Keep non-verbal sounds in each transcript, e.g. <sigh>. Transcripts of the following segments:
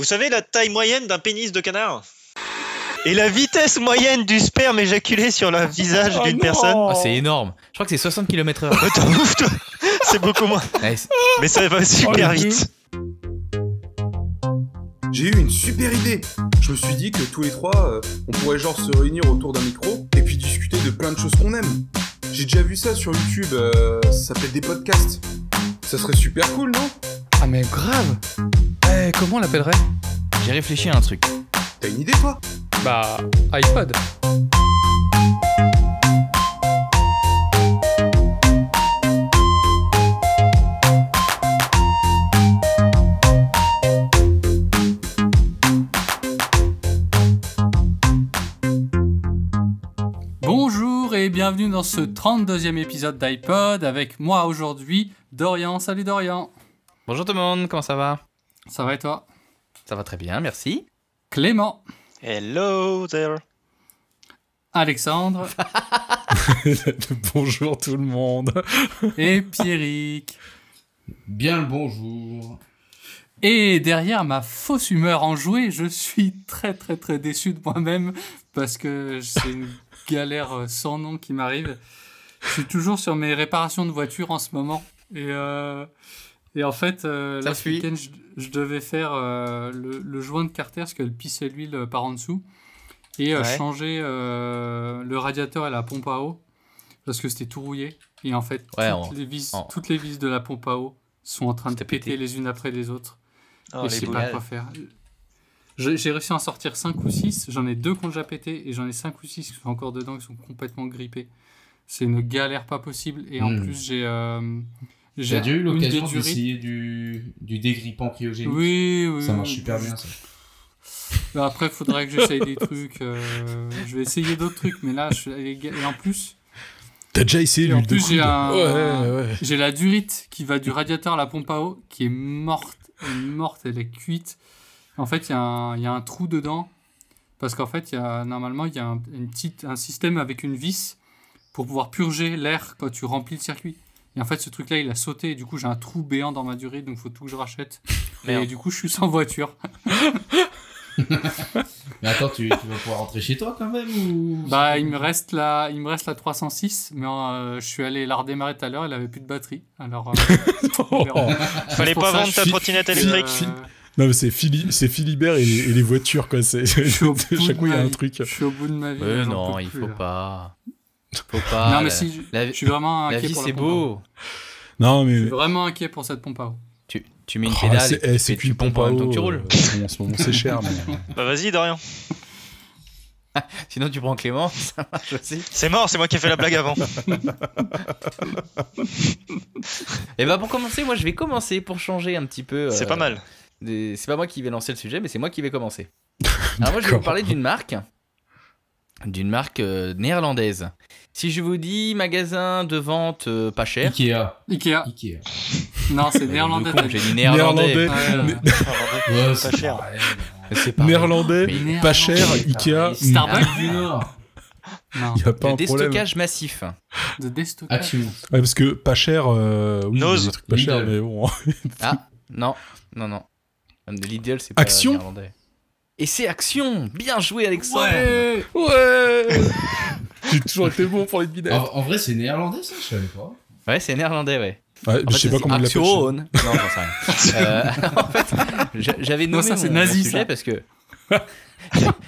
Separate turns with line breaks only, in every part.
Vous savez la taille moyenne d'un pénis de canard? Et la vitesse moyenne du sperme éjaculé sur le visage
Oh
d'une personne?
Ah, c'est énorme. Je crois que c'est 60 km/h.
Ouais, t'en ouf, toi C'est beaucoup moins. <laughs>
Ouais,
Mais ça va super
Oh,
vite.
J'ai eu une super idée. Je me suis dit que tous les trois, euh, on pourrait genre se réunir autour d'un micro et puis discuter de plein de choses qu'on aime. J'ai déjà vu ça sur YouTube, euh, ça s'appelle des podcasts. Ça serait super cool, non?
Ah mais grave Eh, comment on l'appellerait
J'ai réfléchi à un truc.
T'as une idée, toi?
Bah, iPod. Bonjour et bienvenue dans ce 32e épisode d'iPod avec moi aujourd'hui, Dorian. Salut Dorian.
Bonjour tout le monde, comment ça va?
Ça va et toi?
Ça va très bien, merci.
Clément.
Hello there.
Alexandre <laughs>
Bonjour tout le monde.
et Pierrick.
Bien le bonjour.
Et derrière ma fausse humeur enjouée, je suis très très très déçu de moi-même parce que c'est une galère sans nom qui m'arrive. Je suis toujours sur mes réparations de voiture en ce moment. Et, euh, et en fait, euh, là, ce week-end, je, je devais faire euh, le, le joint de carter parce que le pisse et l'huile par en dessous. Et euh,
Ouais.
changer euh, le radiateur et la pompe à eau parce que c'était tout rouillé. Et en fait,
Ouais,
toutes, les vis,
en-
toutes les vis de la pompe à eau sont en train de péter
pété.
les unes après les autres.
Oh,
et je sais pas quoi faire. J'ai réussi à en sortir 5 ou 6. J'en ai deux qui ont déjà pété et j'en ai 5 ou 6 qui sont encore dedans, qui sont complètement grippés. C'est une galère pas possible. Et en
Hmm.
plus, j'ai. euh,
J'ai déjà eu l'occasion d'essayer du, du dégrippant cryogénique?
Oui, oui.
Ça marche
oui.
super bien ça.
Après, il faudrait que j'essaye des trucs. euh, je vais essayer d'autres trucs, mais là, je... et en plus,
T'as déjà essayé
Et en
l'huile de
plus, j'ai
coude
un-
Ouais, ouais.
J'ai la durite qui va du radiateur à la pompe à eau qui est morte. Elle est morte, elle est cuite. En fait, il y, a un- il y a un trou dedans. Parce qu'en fait, il y a, normalement, il y a un, une petite, un système avec une vis pour pouvoir purger l'air quand tu remplis le circuit. Et en fait, ce truc-là, il a sauté. Et du coup, j'ai un trou béant dans ma durite, donc il faut tout que je rachète. <laughs>
Merde.
Et du coup, je suis sans voiture. <laughs>
Mais attends, tu, tu vas pouvoir rentrer chez toi quand même ou
Bah, il me reste la, il me reste la 306, mais euh, je suis allé la redémarrer tout à l'heure, elle avait plus de batterie. Alors, euh, <laughs> verra.
Fallait pas vendre ta trottinette
Euh,
électrique.
Non mais c'est Phili- c'est Philibert et, et les voitures quoi. C'est
suis au bout
chaque fois il y a un truc.
Je suis au bout de ma vie.
Euh,
j'en
non, il
plus,
faut
là.
pas. Faut pas.
Non, mais
la-
si, je-
la,
je suis vraiment
la
inquiet
vie
pour
c'est
la pompe
beau.
Non
Je
mais
suis vraiment inquiet pour cette pompe à eau.
Tu, tu mets une
Oh,
pédale
c'est
et
eh,
tu, tu pompes
pompe
en
à
même temps
eau.
que tu roules.
euh, en ce moment c'est cher mais. <laughs>
Bah vas-y, Dorian. <laughs>
Sinon tu prends Clément, <laughs> ça marche aussi.
C'est mort, c'est moi qui ai fait la blague avant.
Et bah pour commencer, moi je vais commencer pour changer un petit peu.
C'est
euh,
pas mal.
des- C'est pas moi qui vais lancer le sujet, mais c'est moi qui vais commencer. Alors moi je vais vous parler d'une marque, d'une marque euh, néerlandaise. Si je vous dis magasin de vente euh, pas cher,
Ikea.
Ikea.
Ikea.
Non, c'est néerlandais.
de j'ai
dit.
néerlandais.
Néerlandais.
Ouais, ouais.
Pas cher.
C'est pareil.
Néerlandais,
Mais
pas cher, Ikea.
Starbucks.
Amérique du Nord.
Non,
Il y a pas
Le
un problème.
déstockage massif.
de déstockage.
Action.
Ouais, parce que pas cher. Euh, oui,
Nose.
des trucs pas
Lidl.
mais bon. <laughs>
Ah, non, non, non. Lidl, c'est pas
Action
néerlandais. Et c'est Action Bien joué, Alexandre
Ouais
Ouais. <laughs> J'ai toujours été bon pour les devinettes.
En, en vrai, c'est néerlandais ça, je savais pas.
Ouais, c'est néerlandais, ouais.
Ouais,
En
je
fait,
sais
ça
pas comment il l'appelle.
Action Non, j'en sais rien. Euh, <laughs> en fait, j'a- j'avais
Non,
nommé
ça, c'est
mon,
nazi,
mon
ça.
sujet parce que... <laughs>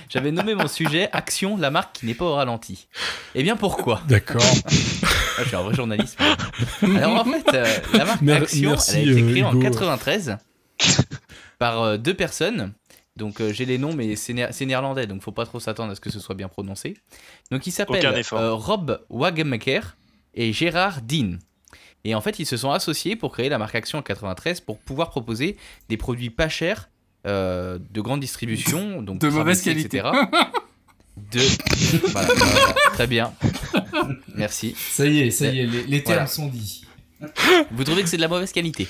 J'avais nommé mon sujet Action, la marque qui n'est pas au ralenti. Eh bien, pourquoi?
D'accord.
Ah, Je suis un vrai journaliste. Alors, en fait, euh, la marque
Mer-
Action,
merci,
elle a été
euh,
créée en
Hugo.
93 par euh, deux personnes. Donc, euh, j'ai les noms, mais c'est né- c'est néerlandais, donc faut pas trop s'attendre à ce que ce soit bien prononcé. Donc, ils s'appellent euh, Rob Wagemaker et Gérard Dean. Et en fait, ils se sont associés pour créer la marque Action en 93 pour pouvoir proposer des produits pas chers, euh, de grande distribution, <laughs> donc
De mauvaise qualité.
etc. <laughs> De... Voilà, voilà, très bien. Merci.
Ça y est, ça y est, les, les termes
Voilà.
sont dits.
Vous trouvez que c'est de la mauvaise qualité?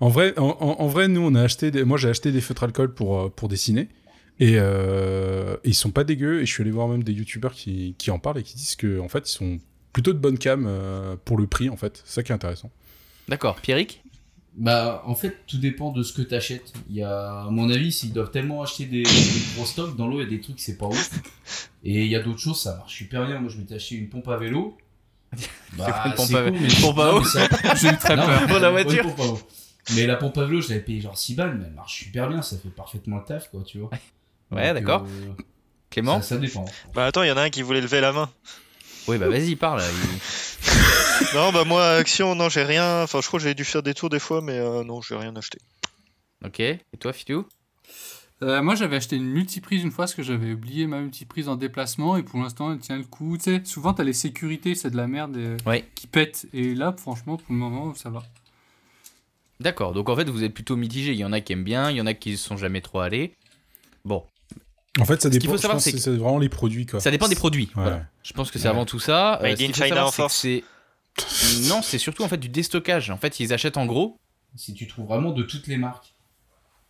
En vrai, en, vrai, nous, on a acheté, des- moi, j'ai acheté des feutres alcool pour euh, pour dessiner, et, euh, et ils sont pas dégueux. Et je suis allé voir même des youtubeurs qui, qui en parlent et qui disent que en fait, ils sont plutôt de bonne cam euh, pour le prix. En fait, c'est ça qui est intéressant.
D'accord. Pierrick?
Bah, en fait, tout dépend de ce que t'achètes. Il y a, à mon avis, s'ils doivent tellement acheter des, des gros stocks, dans l'eau, il y a des trucs, c'est pas ouf. Et il y a d'autres choses, ça marche super bien. Moi, je m'étais acheté une pompe à vélo. Bah, <laughs>
une pompe
c'est
à
cool,
vélo
mais-
Une pompe à eau <laughs>
J'ai eu très peur.
Pour la voiture.
Mais la pompe à vélo, je l'avais payé genre 6 balles, mais elle marche super bien, ça fait parfaitement le taf, quoi, tu vois. <laughs>
Ouais, d'accord.
euh,
Clément
ça, ça dépend.
Bah attends, il y en a un qui voulait lever la main.
Oui, bah vas-y, parle. <laughs> il-
Non, bah moi, Action, non, j'ai rien. Enfin, je crois que j'ai dû faire des tours des fois, mais euh, non, j'ai rien acheté.
Ok, et toi, Fitou
Euh, moi, j'avais acheté une multiprise une fois parce que j'avais oublié ma multiprise en déplacement et pour l'instant, elle tient le coup. Tu sais, souvent, t'as les sécurités, c'est de la merde et-
Ouais.
qui pètent. Et là, franchement, pour le moment, ça va.
D'accord, donc en fait, vous êtes plutôt mitigé. Il y en a qui aiment bien, il y en a qui ne sont jamais trop allés. Bon,
En fait, ça
qu'il
dépend.
faut
je
savoir,
pense
c'est
que c'est vraiment les produits, quoi.
ça dépend des produits.
Ouais.
voilà. Je pense que c'est
Ouais.
avant tout ça.
Made in
faut
China
savoir,
en
c'est que
force.
c'est- Non, c'est surtout en fait du déstockage. En fait, ils achètent en gros.
Si tu trouves vraiment de toutes les marques.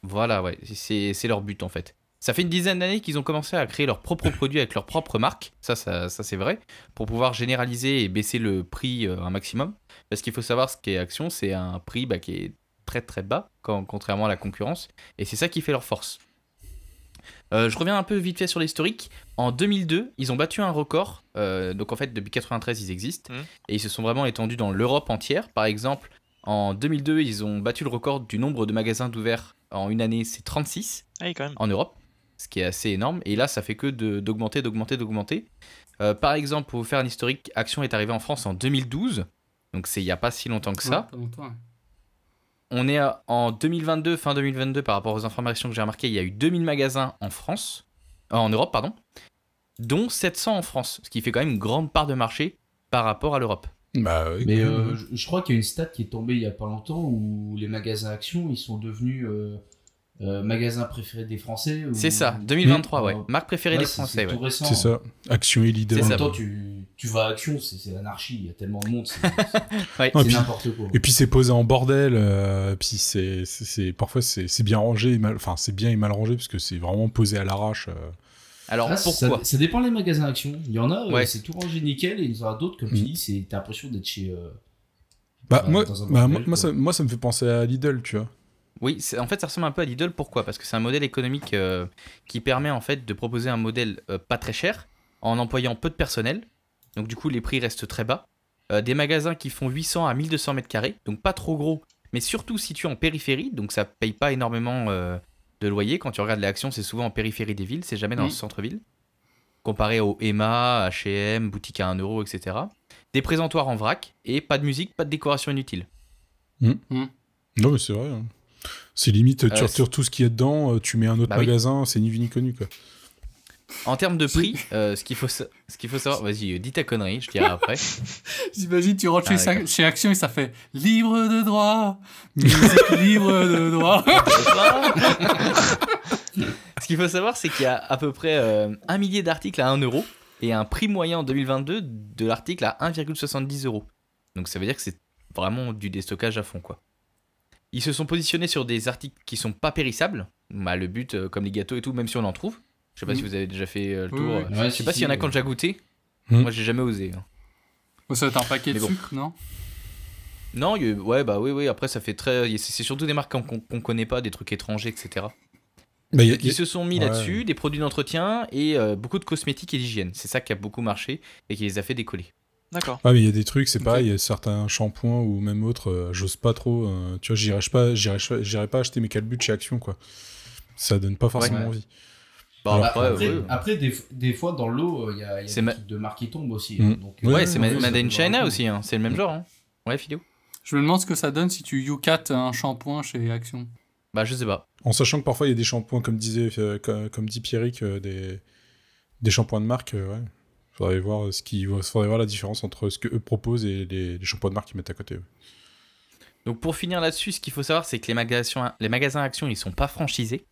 Voilà, ouais, c'est c'est leur but en fait. Ça fait une dizaine d'années qu'ils ont commencé à créer leurs propres produits avec leurs propres marques. Ça, ça, ça, c'est vrai. Pour pouvoir généraliser et baisser le prix euh, un maximum. Parce qu'il faut savoir ce qu'est Action, c'est un prix bah, qui est très très bas, quand- contrairement à la concurrence. Et c'est ça qui fait leur force. Euh, je reviens un peu vite fait sur l'historique. En 2002, ils ont battu un record. Euh, donc en fait, depuis 93, ils existent.
Mhm.
Et ils se sont vraiment étendus dans l'Europe entière. Par exemple, en 2002, ils ont battu le record du nombre de magasins d'ouverts en une année, c'est 36
Ah oui, quand même.
en Europe, ce qui est assez énorme. Et là, ça fait que d'augmenter, d'augmenter, d'augmenter. Euh, par exemple, pour vous faire un historique, Action est arrivé en France en 2012. Donc c'est il n'y a pas si longtemps que ça.
Ouais, pas longtemps, ouais.
On est à- en 2022, fin 2022, par rapport aux informations que j'ai remarquées, il y a eu 2000 magasins en France, euh, en Europe, pardon, dont 700 en France, ce qui fait quand même une grande part de marché par rapport à l'Europe.
Bah, oui,
Mais euh, je crois qu'il y a une stat qui est tombée il y a pas longtemps où les magasins Action, ils sont devenus euh, euh, magasins préférés des Français. ou-
C'est ça, 2023, ouais.
Euh,
Marque préférée
ouais,
des
c'est-
Français,
c'est
ouais.
tout récent.
C'est ça. Action et leader.
C'est
En
ça.
même temps, tu, tu vas à Action, c'est c'est l'anarchie, il y a tellement de monde, c'est <laughs>
Ouais.
N'importe quoi.
Et puis c'est posé en bordel, euh, puis c'est, c'est, c'est- parfois c'est, c'est bien rangé, et mal, enfin c'est bien et mal rangé parce que c'est vraiment posé à l'arrache. euh.
Alors
Ah,
pourquoi
ça, ça dépend les magasins Action. Il y en a, euh,
Ouais.
c'est tout rangé nickel, et il y en a d'autres, comme tu
Mm.
dis, c'est- t'as l'impression d'être chez. euh,
Bah, moi, bah,
bordel,
moi, moi,
quoi.
ça, moi ça me fait penser à Lidl, tu vois.
Oui, c'est- en fait, ça ressemble un peu à Lidl. Pourquoi? Parce que c'est un modèle économique euh, qui permet en fait de proposer un modèle euh, pas très cher en employant peu de personnel. Donc du coup, les prix restent très bas. Euh, des magasins qui font 800 à 1200 mètres carrés, donc pas trop gros, mais surtout situés en périphérie, donc ça paye pas énormément euh, de loyer. Quand tu regardes les actions, c'est souvent en périphérie des villes, c'est jamais dans le centre-ville. Comparé au Emma, H&M, boutique à 1 euro, etc. Des présentoirs en vrac et pas de musique, pas de décoration inutile.
Non mais c'est vrai. hein. C'est limite, tu
Euh,
retires tout ce qu'il y a dedans, euh, tu mets un autre
Bah oui.
magasin, c'est ni vu ni connu quoi.
En termes de prix, euh, ce qu'il faut, sa- ce qu'il faut savoir, vas-y, euh, dis ta connerie, je dirai après. <laughs>
J'imagine, tu rentres
Ah,
chez, Action et ça fait <laughs> libre de droit. Musique libre de droit.
Ce qu'il faut savoir, c'est qu'il y a à peu près euh, un millier d'articles à 1 euro et un prix moyen en 2022 de l'article à 1,70 euros. Donc ça veut dire que c'est vraiment du déstockage à fond, quoi. Ils se sont positionnés sur des articles qui sont pas périssables. Bah, le but, euh, comme les gâteaux et tout, même si on en trouve. Je sais pas
Mm.
si vous avez déjà fait euh, le
Oui,
tour.
oui.
euh,
Ouais,
Je sais pas s'il y en a qui ont déjà goûté.
Mm.
Moi, j'ai jamais osé. hein.
Oh, ça va être un paquet
Mais
de
bon.
sucre, non?
Non, il y a- ouais, bah oui, oui. Après, ça fait très. C'est c'est surtout des marques qu'on qu'on connaît pas, des trucs étrangers, etc.
Bah, a- a-
se sont mis
Ouais.
là-dessus, des produits d'entretien et euh, beaucoup de cosmétiques et d'hygiène. C'est ça qui a beaucoup marché et qui les a fait décoller.
D'accord.
Ah mais il y a des trucs, c'est
Ok.
pareil, il y a certains shampoings ou même autres, euh, j'ose pas trop, euh, tu vois, j'irai pas, j'irai pas acheter mes calbutes chez Action quoi. Ça donne pas forcément
Ouais.
envie. Alors,
Bah,
après,
après,
ouais.
après, des, des fois, dans l'eau, il y a, il y a
C'est
des
ma-
de marques qui tombent aussi.
Mm.
hein, donc,
Ouais,
euh,
Ouais, c'est
ouais,
Made in China aussi, hein. c'est le même genre. Hein. Ouais, Philou
Je me demande ce que ça donne si tu YouCat un shampoing chez Action.
Bah, je sais pas.
En sachant que parfois il y a des shampoings, comme disait, euh, comme, comme dit Pierrick, euh, des, des shampoings de marque, euh, ouais. Faudrait voir ce qui, faudrait voir la différence entre ce que eux proposent et les, les shampoings de marque qu'ils mettent à côté. ouais.
Donc, pour finir là-dessus, ce qu'il faut savoir, c'est que les magasins, les magasins Action, ils sont pas franchisés.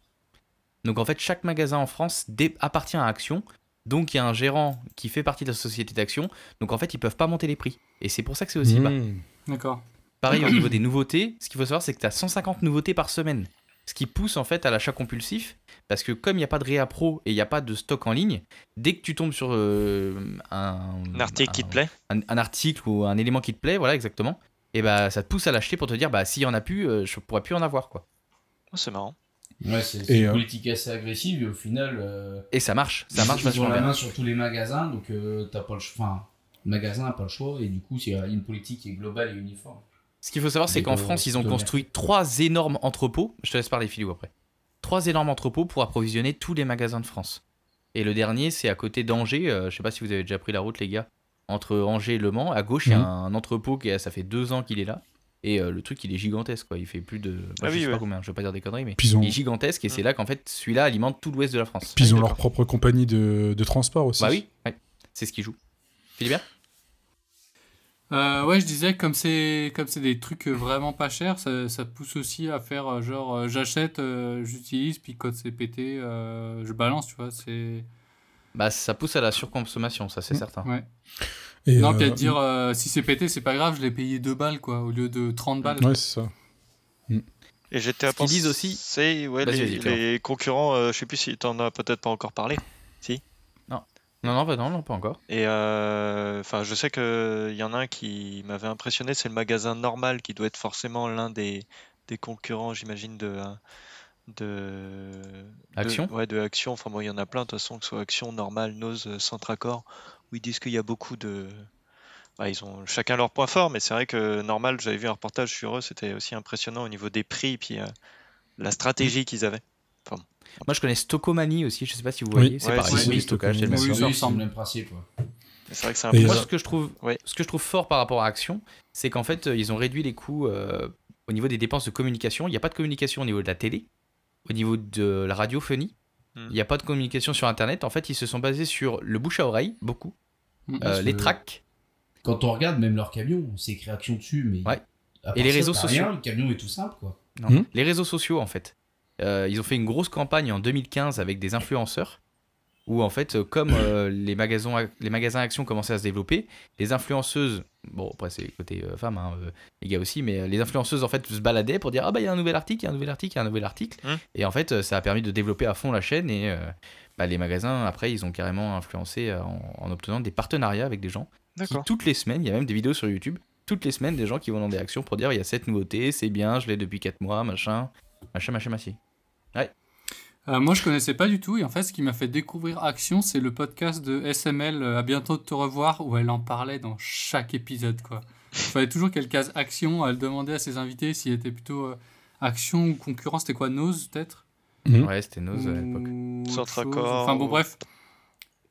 Donc, en fait, chaque magasin en France dé- appartient à Action. Donc, il y a un gérant qui fait partie de la société d'Action. Donc, en fait, ils peuvent pas monter les prix. Et c'est pour ça que c'est aussi bas.
Mmh.
D'accord.
Pareil au niveau des nouveautés, ce qu'il faut savoir c'est que tu as 150 nouveautés par semaine. Ce qui pousse en fait à l'achat compulsif, parce que comme il n'y a pas de réa pro et il n'y a pas de stock en ligne, dès que tu tombes sur euh, un,
Un article qui te plaît
un, un article ou un élément qui te plaît, voilà exactement, et bah ça te pousse à l'acheter pour te dire bah s'il y en a plus, euh, je pourrais plus en avoir quoi.
Oh, c'est marrant.
Ouais, c'est une
euh,
politique assez agressive et au final. euh,
Et ça marche, ça marche
ils ont la main sur tous les magasins, donc euh, t'as pas le choix. Enfin, le magasin n'a pas le choix et du coup, c'est une politique qui est globale et uniforme.
Ce qu'il faut savoir, c'est qu'en France, ils ont construit trois énormes entrepôts. Je te laisse parler, Philou, après. Trois énormes entrepôts pour approvisionner tous les magasins de France. Et le dernier, c'est à côté d'Angers. Euh, je sais pas si vous avez déjà pris la route, les gars. Entre Angers et Le Mans, à gauche, il y a
Mhm.
un entrepôt qui, a- ça fait deux ans qu'il est là. Et euh, le truc, il est gigantesque, quoi. Il fait plus de. bah,
Ah
je
oui,
sais pas
ouais.
combien, je vais pas dire des conneries, mais
ont,
il est gigantesque. Et c'est là qu'en fait, celui-là alimente tout l'ouest de la France.
puis ils ont leur propre compagnie de, de transport aussi.
Bah oui, ouais. c'est ce qui joue. Philippe
Euh, ouais, je disais, comme c'est comme c'est des trucs euh, vraiment pas chers, ça, ça pousse aussi à faire euh, genre euh, j'achète, euh, j'utilise, puis quand c'est pété, euh, je balance, tu vois. C'est.
Bah, ça pousse à la surconsommation, ça, c'est
Mhm.
certain.
Ouais.
Et,
non,
euh,
puis à te dire, euh, si c'est pété, c'est pas grave, je l'ai payé 2 balles, quoi, au lieu de 30 balles.
Ouais, c'est ça.
Et j'étais à penser,
aussi-
c'est ouais, les, les concurrents, euh, je sais plus si t'en as peut-être pas encore parlé.
Non, non, bah non, non, pas encore.
Et euh, je sais que il y en a un qui m'avait impressionné, c'est le magasin normal qui doit être forcément l'un des, des concurrents, j'imagine, de, euh, de, de-
Action
Ouais, de Action. Enfin, bon, il y en a plein, de toute façon, que ce soit Action, Normal, Nose, euh, Centracor, où ils disent qu'il y a beaucoup de. bah, ils ont chacun leur point fort, mais c'est vrai que Normal, j'avais vu un reportage sur eux, c'était aussi impressionnant au niveau des prix et puis euh, la stratégie qu'ils avaient.
Moi, je connais Stockomanie aussi, je sais pas si vous
Oui.
voyez, c'est
Ouais,
pareil, du stockage, c'est le même
Oui,
Oui, c'est
ressemble.
le même principe. ouais.
C'est vrai que c'est un peu
Moi,
ça-
ce que je trouve,
Ouais.
ce que je trouve fort par rapport à Action, c'est qu'en fait, euh, ils ont réduit les coûts euh, au niveau des dépenses de communication. Il n'y a pas de communication au niveau de la télé, au niveau de la radiophonie.
Hmm.
Il n'y a pas de communication sur Internet. En fait, ils se sont basés sur le bouche à oreille, beaucoup,
Mm.
euh, les
que
tracks.
Quand on regarde même leur camion, c'est écrit action dessus, mais.
Ouais. Et les
ça,
réseaux sociaux.
rien, le camion est tout simple, quoi.
Non,
Hmm.
Les réseaux sociaux, en fait. Euh, ils ont fait une grosse campagne en 2015 avec des influenceurs. Où en fait, euh, comme euh, les, magasins, les magasins Action commençaient à se développer, les influenceuses, bon après c'est côté euh, femme, hein, les gars aussi, mais les influenceuses en fait se baladaient pour dire ah bah il y a un nouvel article, il y a un nouvel article, il y a un nouvel article.
Hum.
Et en fait, ça a permis de développer à fond la chaîne et bah, les magasins après ils ont carrément influencé en, en obtenant des partenariats avec des gens qui
D'accord.
toutes les semaines, il y a même des vidéos sur YouTube, toutes les semaines des gens qui vont dans des actions pour dire il y a cette nouveauté, c'est bien, je l'ai depuis 4 mois, machin, machin, machin, machin.
Euh, moi, je connaissais pas du tout. Et en fait, ce qui m'a fait découvrir Action, c'est le podcast de SML, euh, À bientôt de te revoir, où elle en parlait dans chaque épisode. Quoi. Il fallait toujours qu'elle case Action. Elle demandait à ses invités s'il était plutôt euh, Action ou concurrent. C'était quoi, Nose, peut-être?
Mhm.
Ouais, c'était Nose à l'époque.
Centracor,
chose. Enfin, bon,
ou-
bref.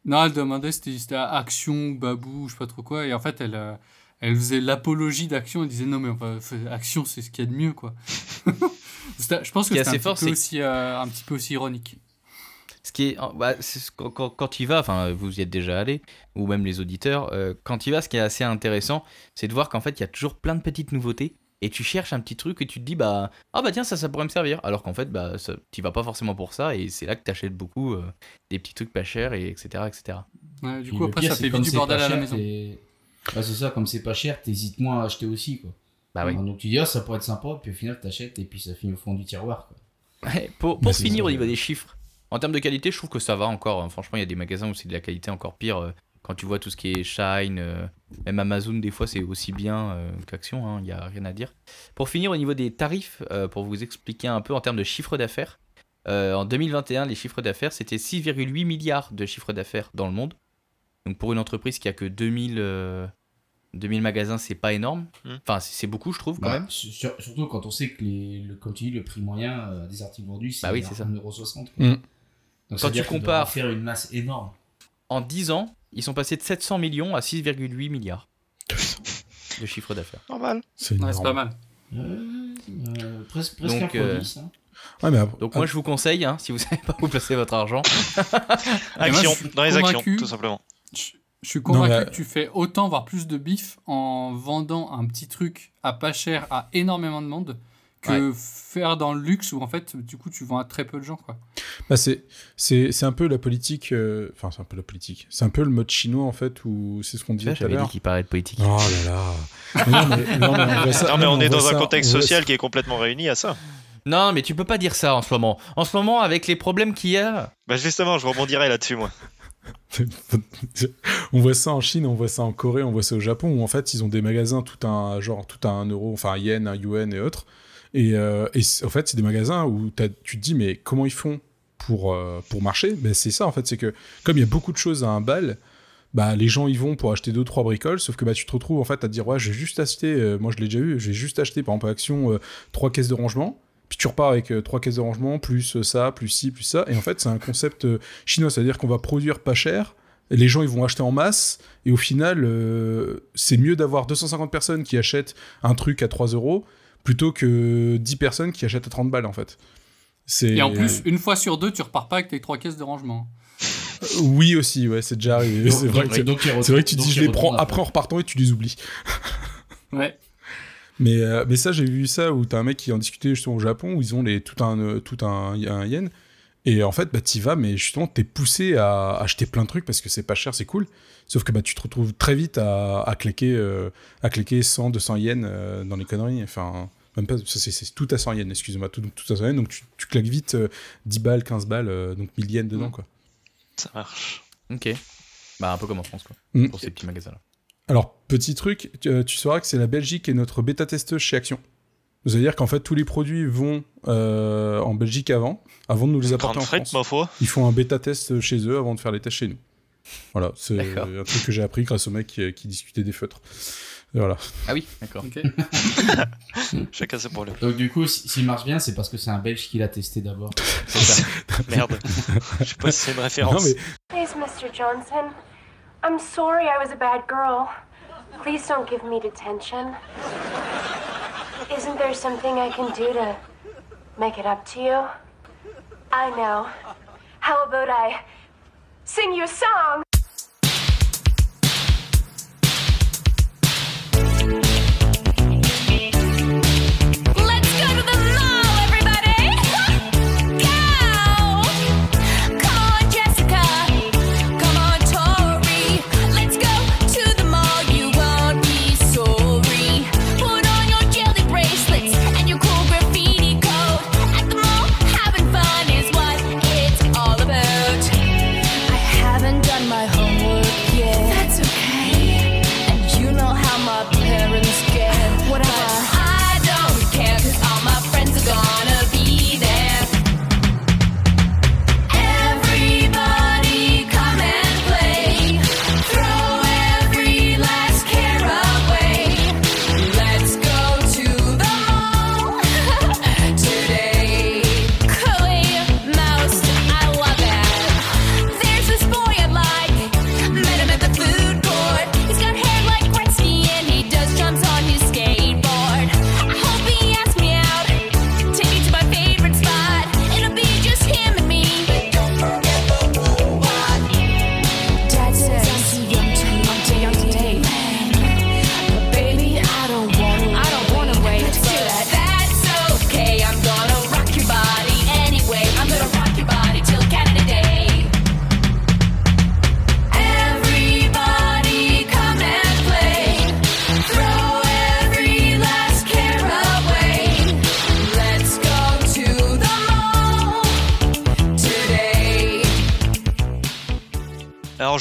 Non, elle demandait si c'était Action ou Babou, je sais pas trop quoi. Et en fait, elle, euh, elle faisait l'apologie d'Action. Elle disait non, mais enfin, Action, c'est ce qu'il y a de mieux, quoi. <laughs> Je pense que
qui est
c'était un,
assez fort,
petit peu
c'est-
aussi, euh, un petit peu aussi ironique.
Ce qui est, bah, c'est ce- quand, quand, quand il va, enfin vous y êtes déjà allé, ou même les auditeurs, euh, quand il va, ce qui est assez intéressant, c'est de voir qu'en fait il y a toujours plein de petites nouveautés. Et tu cherches un petit truc et tu te dis bah ah bah tiens ça ça pourrait me servir alors qu'en fait bah tu vas pas forcément pour ça et c'est là que tu achètes beaucoup euh, des petits trucs pas chers et etc etc
Ouais, du coup, après,
pire,
ça
c'est
fait vite du
c'est
bordel à la maison.
Ouais, c'est ça, comme c'est pas cher, t'hésites moins à acheter aussi, quoi.
Bah oui
Donc tu dis, ah, ça pourrait être sympa, puis au final, t'achètes et puis ça finit au fond du tiroir, quoi.
Ouais, pour
Bah,
pour
c'est
finir au niveau des chiffres, en termes de qualité, je trouve que ça va encore. hein. Franchement, il y a des magasins où c'est de la qualité encore pire. euh, Quand tu vois tout ce qui est Shine, euh, même Amazon, des fois, c'est aussi bien euh, qu'Action. hein, Il n'y a rien à dire. Pour finir, au niveau des tarifs, euh, pour vous expliquer un peu en termes de chiffre d'affaires, euh, en 2021, les chiffres d'affaires, c'était 6,8 milliards de chiffre d'affaires dans le monde. Donc pour une entreprise qui a que 2000, euh, 2000 magasins, c'est pas énorme.
Hmm.
Enfin, c'est beaucoup, je trouve, quand
Bah,
même.
sur- surtout quand on sait que, les, le, comme tu dis, le prix moyen euh, des articles vendus, c'est
Bah oui, c'est ça.
1,60€.
Mm.
Donc
Quand tu compares-
faire une masse énorme.
En 10 ans, ils sont passés de 700 millions à 6,8 milliards <laughs> de chiffre d'affaires.
Normal.
C'est
Ouais,
énorme.
c'est pas mal.
Euh, euh, presque presque
Donc,
un
euh,
fois 10, hein.
Ouais, mais après-
Donc moi je vous conseille, hein, si vous savez pas où placer votre argent, <laughs>
Et moi,
Action,
je suis
dans les actions, tout simplement.
Je, suis convaincu
Non, mais-
que tu fais autant, voire plus de bif en vendant un petit truc à pas cher à énormément de monde que faire dans le luxe où en fait, du coup, tu vends à très peu de gens. Quoi.
Bah, c'est, c'est, c'est un peu la politique. euh, Enfin, c'est un peu la politique. C'est un peu le mode chinois, en fait, où c'est ce qu'on disait tout à
j'avais dit
l'heure.
qu'il parlait de politique.
Oh là là. <laughs> Non, mais, non, mais on voit ça-
Non, mais on est dans un contexte social qui est complètement réuni à ça.
Non, mais tu peux pas dire ça en ce moment. En ce moment, avec les problèmes qu'il y a,
Bah justement, je rebondirai là-dessus, moi.
On voit ça en Chine, on voit ça en Corée, on voit ça au Japon, où en fait ils ont des magasins tout un genre tout un euro, enfin un yen, un yuan et autres. Et, euh, et en fait c'est des magasins où tu te dis mais comment ils font pour euh, pour marcher? Ben c'est ça en fait, c'est que comme il y a beaucoup de choses à un bal, bah les gens y vont pour acheter deux trois bricoles, sauf que bah tu te retrouves en fait à te dire ouais je vais juste acheter, euh, moi je l'ai déjà eu, je vais juste acheter par exemple Action euh, trois caisses de rangement. Puis tu repars avec euh, trois caisses de rangement, plus euh, ça, plus ci, plus ça. Et en fait, c'est un concept euh, chinois, c'est-à-dire qu'on va produire pas cher, les gens ils vont acheter en masse, et au final, euh, c'est mieux d'avoir 250 personnes qui achètent un truc à 3 euros plutôt que 10 personnes qui achètent à 30 balles en fait. C'est...
Et en plus, une fois sur deux, tu repars pas avec tes trois caisses de rangement.
Euh, <laughs> oui aussi, ouais, c'est déjà arrivé. C'est vrai, vrai que tu dis je les prends après en repartant et tu les oublies.
Ouais.
Mais, euh, mais ça, j'ai vu ça où t'as un mec qui en discutait justement au Japon où ils ont les, tout, un, euh, tout un, un yen. Et en fait, bah, t'y vas, mais justement, t'es poussé à acheter plein de trucs parce que c'est pas cher, c'est cool. Sauf que bah, tu te retrouves très vite à, à, claquer, euh, à claquer 100, 200 yens euh, dans les conneries. Enfin, même pas, c'est, c'est tout à 100 yens, excuse-moi, tout, tout à 100 yens. Donc tu, tu claques vite euh, 10 balles, 15 balles, euh, donc 1000 yens dedans, quoi.
Ça marche.
Ok. Bah, un peu comme en France, quoi.
Mm.
Pour ces petits magasins-là.
Alors, petit truc, tu, euh, tu sauras que c'est la Belgique et notre bêta-testeuse chez Action. Ça veut dire qu'en fait, tous les produits vont euh, en Belgique avant, avant de nous les apporter en France.
ma foi.
Ils font un bêta-test chez eux avant de faire les tests chez nous. Voilà, c'est un truc que j'ai appris grâce au mec qui, qui discutait des feutres. Voilà.
Ah oui, d'accord.
Ok. <laughs>
Chacun ses problèmes.
Donc du coup, si- s'il marche bien, c'est parce que c'est un Belge qui l'a testé d'abord. <laughs>
Merde. <laughs> Je sais pas si c'est une référence.
Non, mais
Please, Mr. Johnson. I'm sorry I was a bad girl. Please don't give me detention. Isn't there something I can do to make it up to you? I know. How about I sing you a song?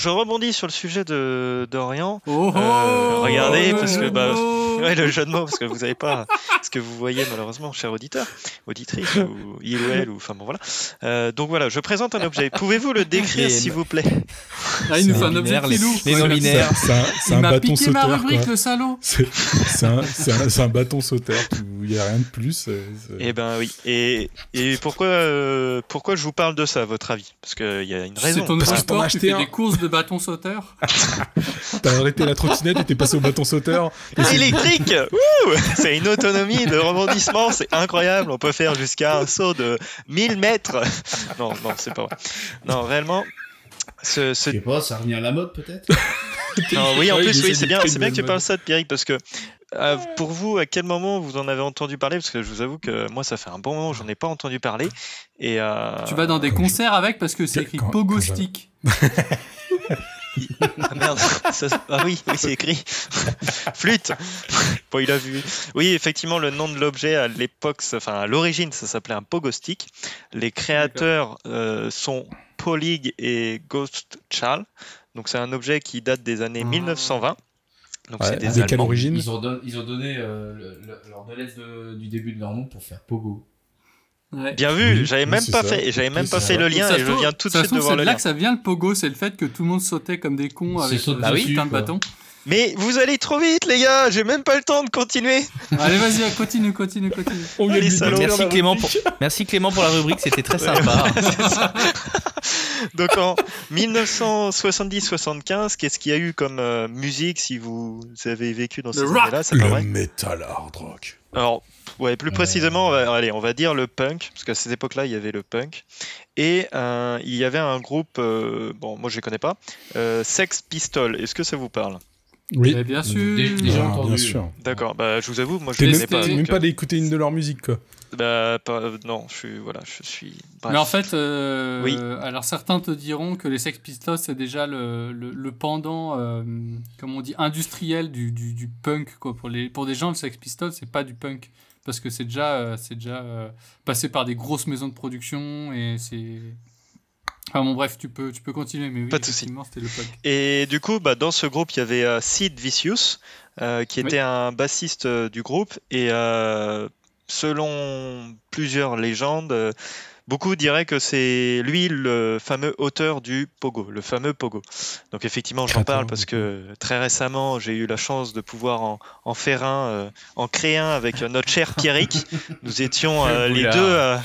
Je rebondis sur le sujet de d'Orient.
Oh,
Euh,
oh,
regardez,
le
parce que bah. Ouais, le jeu de mots, parce que vous n'avez pas ce que vous voyez malheureusement, cher auditeur, auditrice, ou il ou elle, ou enfin bon voilà. Euh, donc voilà, je présente un objet. Pouvez-vous le décrire, s'il vous plaît?
Ah, il nous
C'est
fait
un
objet
les-
filou.
les
ça.
c'est un,
m'a
bâton
piqué ma
sauteur.
rubrique,
quoi.
le salaud.
C'est un, c'est un- c'est un bâton sauteur. où Il n'y a rien de plus.
Eh ben oui. Et, et pourquoi, euh, pourquoi je vous parle de ça, à votre avis? Parce qu'il y a une raison.
C'est ton
Parce
sport, tu
acheté
fais
un.
des courses de bâton sauteur. <laughs>
T'as arrêté la trottinette et t'es passé au bâton sauteur. Et c'est-
Électrique <laughs> C'est une autonomie de rebondissement, c'est incroyable. On peut faire jusqu'à un saut de 1000 mètres. Non, non, c'est pas vrai. Non, réellement, ce, ce
Je sais pas, ça revient à la mode peut-être? <laughs>
Non, oui, en plus, oui, c'est bien, bien que tu parles ça de Pierrick parce que euh, pour vous, à quel moment vous en avez entendu parler? Parce que je vous avoue que moi, ça fait un bon moment, j'en ai pas entendu parler. Et euh,
Tu vas dans des concerts avec parce que c'est écrit
Quand-
Pogo
quand je-
Stick. <laughs>
Ah merde, ça- ah oui, oui c'est écrit. <laughs> Flûte. Bon, il a vu. Oui, effectivement, le nom de l'objet à l'époque, enfin à l'origine, ça s'appelait un pogo stick. Les créateurs euh, sont League et Ghost Child. Donc c'est un objet qui date des années
Ah.
1920. Donc
Ouais,
c'est des Allemands.
Ils ont, don- ils ont donné euh, le- le- leur deux lettres de- du début de leur nom pour faire Pogo.
Ouais.
Bien vu,
Oui,
j'avais
oui,
même
c'est
pas
ça.
fait, j'avais même
Oui,
pas
c'est
fait le lien
Ça
et je viens tout de suite de voir
c'est
le
de là
lien.
que ça vient le pogo, c'est le fait que tout le monde sautait comme des cons
C'est
avec putain de
quoi.
bâton.
Mais vous allez trop vite, les gars, j'ai même pas le temps de continuer.
Allez, vas-y, continue, continue, continue.
On vient
Allez,
Merci Clément, pour... Merci Clément pour la rubrique, c'était très sympa. <laughs>
Donc en 1970-75, qu'est-ce qu'il y a eu comme euh, musique si vous avez vécu dans ces années-là C'est pas
Le metal hard rock.
Alors, ouais, plus précisément, on va, allez, on va dire le punk, parce qu'à cette époque-là, il y avait le punk. Et euh, il y avait un groupe, euh, bon, moi je les connais pas, euh, Sex Pistol. Est-ce que ça vous parle?
Oui.
Mais bien sûr.
Dé- déjà
Ah,
entendu.
bien sûr.
D'accord, bah, je vous avoue, moi je
même,
connais pas.
même pas d'écouter une de leurs musiques, quoi.
bah, pas- non, je suis, voilà, je suis. bref.
Mais en fait, euh,
Oui.
alors certains te diront que les Sex Pistols, c'est déjà le, le, le pendant, euh, comme on dit, industriel du, du, du punk. Quoi. Pour, les, pour des gens, le Sex Pistols, c'est pas du punk. Parce que c'est déjà, euh, c'est déjà euh, passé par des grosses maisons de production et c'est. Enfin bon, bref, tu peux, tu peux continuer, mais oui,
Pas de souci.
le.
Et du coup, bah, dans ce groupe, il y avait euh, Sid Vicious, euh, qui
Oui.
était un bassiste euh, du groupe. Et selon plusieurs légendes, beaucoup diraient que c'est lui le fameux auteur du Pogo, le fameux Pogo. Donc effectivement, j'en parle parce que très récemment, j'ai eu la chance de pouvoir en, en faire un, euh, en créer un avec euh, <laughs> notre cher Pierrick. Nous étions euh, les deux...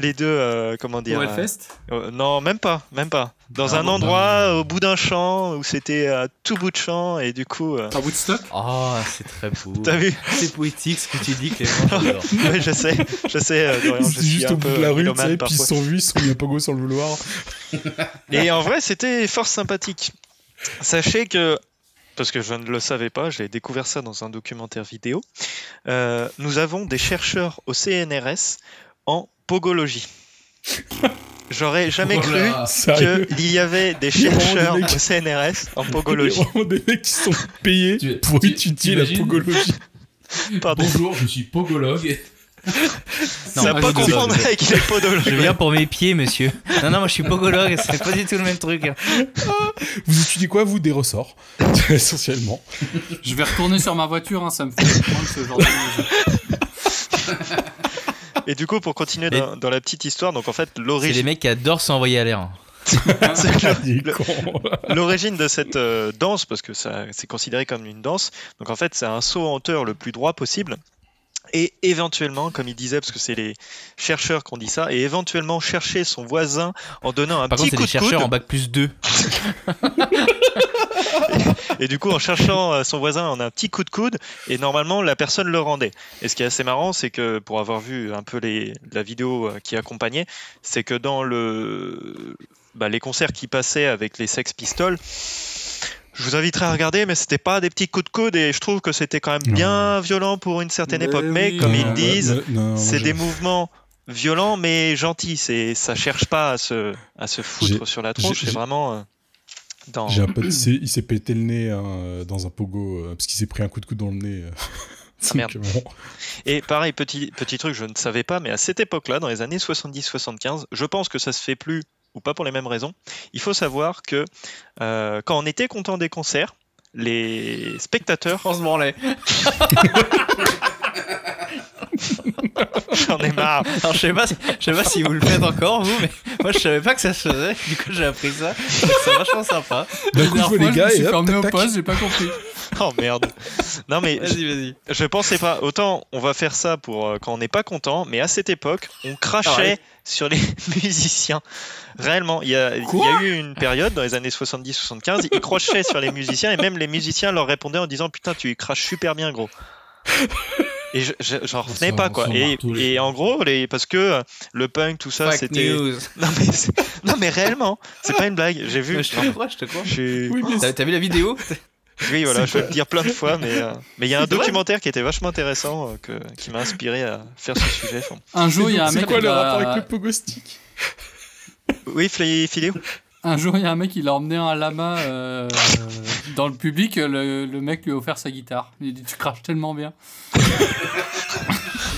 les deux, euh, comment dire euh,
Hellfest
euh, non, même pas, même pas. Dans
Ah
un
bon,
endroit au bout d'un champ où c'était à tout bout de champ et du coup, euh,
À Woodstock
Oh, c'est très beau.
t'as vu
C'est poétique ce que tu dis, Clément. <laughs>
Oui, je sais, je sais, Dorian, je suis
juste
un
au bout
peu
de la rue, tu sais, puis ils sont vus, ils sont mis pogo sans le vouloir. <laughs>
Et en vrai, c'était fort sympathique. Sachez que, parce que je ne le savais pas, j'ai découvert ça dans un documentaire vidéo, euh, nous avons des chercheurs au CNRS en pogologie. <laughs> J'aurais jamais cru qu'il y avait des <laughs> chercheurs
des
au CNRS en <laughs>
Il y a
pogologie.
des mecs qui sont payés
Tu-
pour
tu-
étudier la pogologie.
Pardon.
Bonjour, je suis pogologue.
Ça n'a
moi,
pas confondre avec les podologues.
Je viens pour mes pieds, monsieur. Non, non, moi je suis pogologue, c'est pas du tout le même truc. hein.
Vous étudiez quoi, vous Des ressorts, essentiellement?
Je vais retourner sur ma voiture, hein, ça me fait prendre ce genre de musique.
Et du coup, pour continuer
Mais-
dans, dans la petite histoire, donc en fait,
C'est les
l'origine
mecs qui adorent s'envoyer à l'air. <laughs> <laughs> <laughs>
l'origine de cette euh, danse, parce que ça c'est considéré comme une danse, donc en fait, c'est un saut en hauteur le plus droit possible. Et éventuellement, comme il disait, parce que c'est les chercheurs qui ont dit ça, et éventuellement chercher son voisin en donnant un
Par
petit
contre, c'est
coup
des
de
chercheurs
coude.
en bac plus 2. <laughs>
Et du coup, en cherchant euh, son voisin, on a un petit coup de coude, et normalement, la personne le rendait. Et ce qui est assez marrant, c'est que pour avoir vu un peu les, la vidéo euh, qui accompagnait, c'est que dans le, bah, les concerts qui passaient avec les Sex Pistols, je vous inviterai à regarder, mais c'était pas des petits coups de coude, et je trouve que c'était quand même bien violent pour une certaine
Mais
époque. Mais comme
Non,
ils disent, c'est
je-
des mouvements violents mais gentils. C'est, ça cherche pas à se, à se foutre sur la tronche. C'est vraiment euh, dans.
J'ai un pote, il s'est- il s'est pété le nez hein, dans un pogo euh, parce qu'il s'est pris un coup de coude dans le nez. euh. <laughs>
Ah, merde.
Donc, bon.
Et pareil, petit, petit truc, je ne savais pas, mais à cette époque-là, dans les années 70-75, je pense que ça se fait plus, ou pas pour les mêmes raisons. Il faut savoir que euh, quand on était content des concerts, les spectateurs,
On se branlait. <laughs> <laughs>
j'en ai marre,
Alors, je sais pas, si- je sais pas si vous le faites encore, vous, mais moi je savais pas que ça se faisait. Du coup, j'ai appris ça. C'est vachement sympa.
D'un coup, je vois les
je
gars
me suis
et hop, tac,
au
tac.
poste, j'ai pas compris.
oh merde. Non mais je,
Vas-y, vas-y.
je pensais pas, autant on va faire ça pour euh, quand on n'est pas content, mais à cette époque, on crachait
Ah ouais.
sur les <laughs> musiciens. Réellement, il y, a, il y a eu une période dans les années 70-75, ils crochaient sur les musiciens et même les musiciens leur répondaient en disant putain tu craches super bien gros. Et je- je- j'en
On
revenais pas quoi. Et, en gros, les, parce que le punk, tout ça, c'était. <laughs> Non mais, c'est- non mais réellement, c'est pas une blague. J'ai vu.
Mais je te crois, je te crois.
Oui, mais
T'as vu la vidéo?
Oui, <laughs> voilà,
C'est
je vais
quoi
le dire plein de fois, mais euh, mais il y a un
C'est
documentaire qui était vachement intéressant euh, que, qui m'a inspiré à faire ce sujet. Enfin,
Un jour, il y a un
C'est
mec
quoi
qui
le rapport avec le pogo stick
Oui, Philio
Un jour, il y a un mec qui l'a emmené un lama euh, dans le public. Le, le mec lui a offert sa guitare. Il a dit Tu craches tellement bien. <laughs>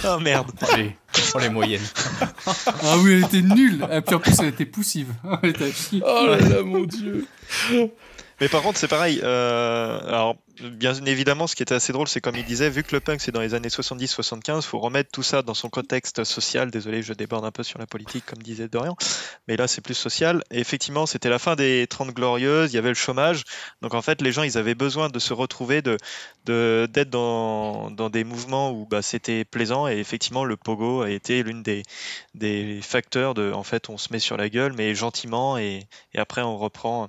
Oh merde.
Allez, pour les moyennes.
Ah oui, elle était nulle. Et puis en plus, elle était poussive. <laughs> Elle était à chier.
Oh là là, mon dieu.
Mais par contre, c'est pareil. euh, alors, bien évidemment, ce qui était assez drôle, c'est comme il disait, vu que le punk c'est dans les années 70-75, faut remettre tout ça dans son contexte social. Désolé, je déborde un peu sur la politique, comme disait Dorian, mais là, c'est plus social. Effectivement, c'était la fin des 30 glorieuses, il y avait le chômage. Donc, en fait, les gens, ils avaient besoin de se retrouver, de de- d'être dans, dans des mouvements où bah, c'était plaisant. Et effectivement, le pogo a été l'une des, des facteurs de, en fait, on se met sur la gueule, mais gentiment, et après, on reprend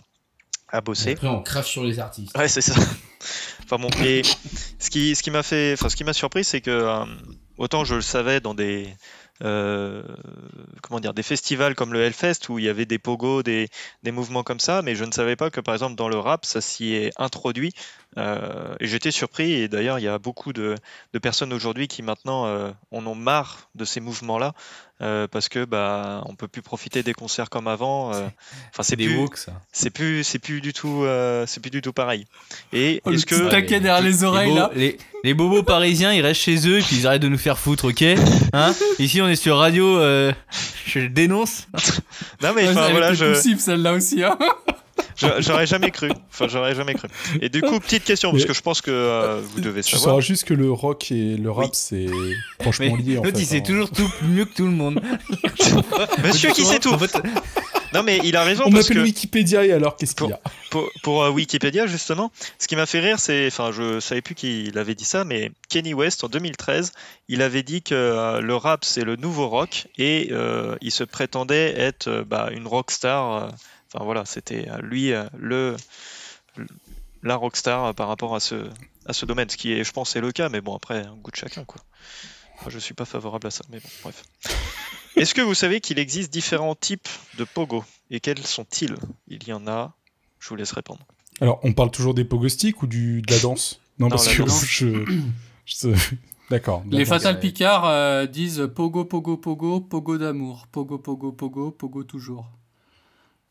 à bosser.
Après, on crache sur les artistes.
Ouais, c'est ça. <laughs> Enfin bon, et ce qui, ce qui m'a fait, enfin ce qui m'a surpris, c'est que euh, autant je le savais dans des, euh, comment dire, des festivals comme le Hellfest où il y avait des pogos, des, des mouvements comme ça, mais je ne savais pas que par exemple dans le rap ça s'y est introduit. Euh, et j'étais surpris. Et d'ailleurs, il y a beaucoup de, de personnes aujourd'hui qui maintenant euh, en ont marre de ces mouvements-là euh, parce que bah on peut plus profiter des concerts comme avant. euh. Enfin, c'est
des
plus, c'est plus, c'est plus du tout, euh, c'est plus du tout pareil. Et
Oh,
est-ce que
taquet derrière les oreilles,
beaux-
là.
les, les bobos parisiens, ils restent chez eux et puis ils arrêtent de nous faire foutre, ok? Hein? Ici, on est sur radio, euh, je le dénonce.
non mais
Ouais,
enfin voilà, je,
celle-là aussi. Hein.
Je- j'aurais jamais cru. Enfin, j'aurais jamais cru. Et du coup, petite question parce que je pense que euh, vous devez
Tu
savoir.
sauras juste que le rock et le rap,
Oui.
c'est franchement
Mais
lié en
l'autre,
fait.
il sait
hein.
toujours tout mieux que tout le monde. <laughs>
Monsieur qui sait tout.
En fait,
Non mais il a raison
On
parce
appelle
que
Wikipédia et alors qu'est-ce qu'il y a
pour, pour, euh, Wikipédia justement, ce qui m'a fait rire, c'est, enfin, je savais plus qui avait dit ça, mais Kenny West en 2013, il avait dit que euh, le rap c'est le nouveau rock et euh, il se prétendait être euh, bah, une rockstar. euh, Enfin voilà, c'était euh, lui euh, le la rockstar euh, par rapport à ce à ce domaine, ce qui est, je pense, est le cas, mais bon après, un goût de chacun quoi. Moi, je suis pas favorable à ça, mais bon, bref. <laughs> Est-ce que vous savez qu'il existe différents types de pogo? Et quels sont-ils? Il y en a. Je vous laisse répondre.
Alors, on parle toujours des pogostiques ou du, de la danse? Non,
Non,
parce
la
que
danse. <laughs>
je. je- D'accord.
Les. Fatal Picard euh, disent Pogo, Pogo, Pogo, Pogo d'amour. Pogo, Pogo, Pogo, Pogo toujours.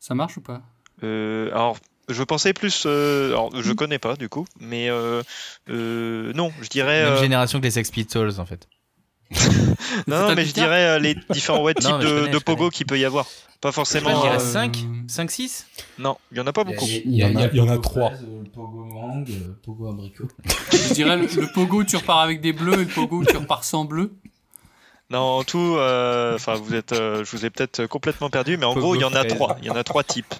Ça marche ou pas?
Euh, alors, je pensais plus. euh, alors, je connais pas du coup, mais euh, euh, non, je dirais.
Même
euh,
génération que les Sex Pistols, en fait. <laughs>
non, non, mais je dirais euh, les différents <laughs> ouais, types
Non,
de,
connais,
de pogo qu'il peut y avoir. Pas forcément.
Je dirais
euh,
5
Euh,
5, 6
non, il y en a pas beaucoup.
il y y a
Il y en a
le pogo mangue, le pogo abricot.
Je dirais le, le Pogo, tu repars avec des bleus, et le Pogo, tu repars sans bleu.
Non, en tout, euh, enfin, vous êtes, euh, je vous ai peut-être complètement perdu, mais en gros, il y en a trois. Il y en a trois types.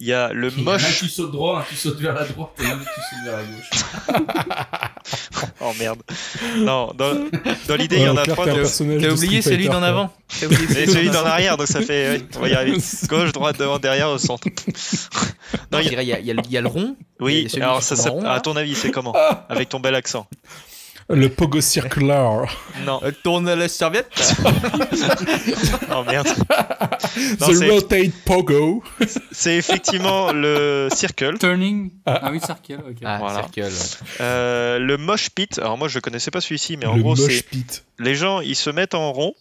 Il y a le
Il y en a un
moche.
qui saute droit, un qui saute vers la droite et un qui saute vers la gauche. <laughs>
Oh merde. Non, dans, dans l'idée, il y
Ouais,
en
en
a trois. donc-
T'as
de
oublié celui d'en avant T'as oublié
Et celui d'en arrière, donc ça fait. ouais, on va y arriver. <laughs> Gauche, droite, devant, derrière, au centre.
Non,
il y a-
y, a- il y a le- il y a le rond.
Oui, alors ça,
rond,
à ton avis, c'est comment <laughs> Avec ton bel accent?
Le pogo circular.
Non,
Euh, Tourne la serviette. <laughs>
oh merde. <laughs> Non,
The rotate pogo.
c'est effectivement le circle,
Turning.
Ah.
Ah, oui, circle, ok.
Ah,
Voilà.
circle.
euh, le mosh pit. Alors moi, je connaissais pas celui-ci, mais en
le
gros,
mosh
c'est
pit.
les gens, ils se mettent en rond.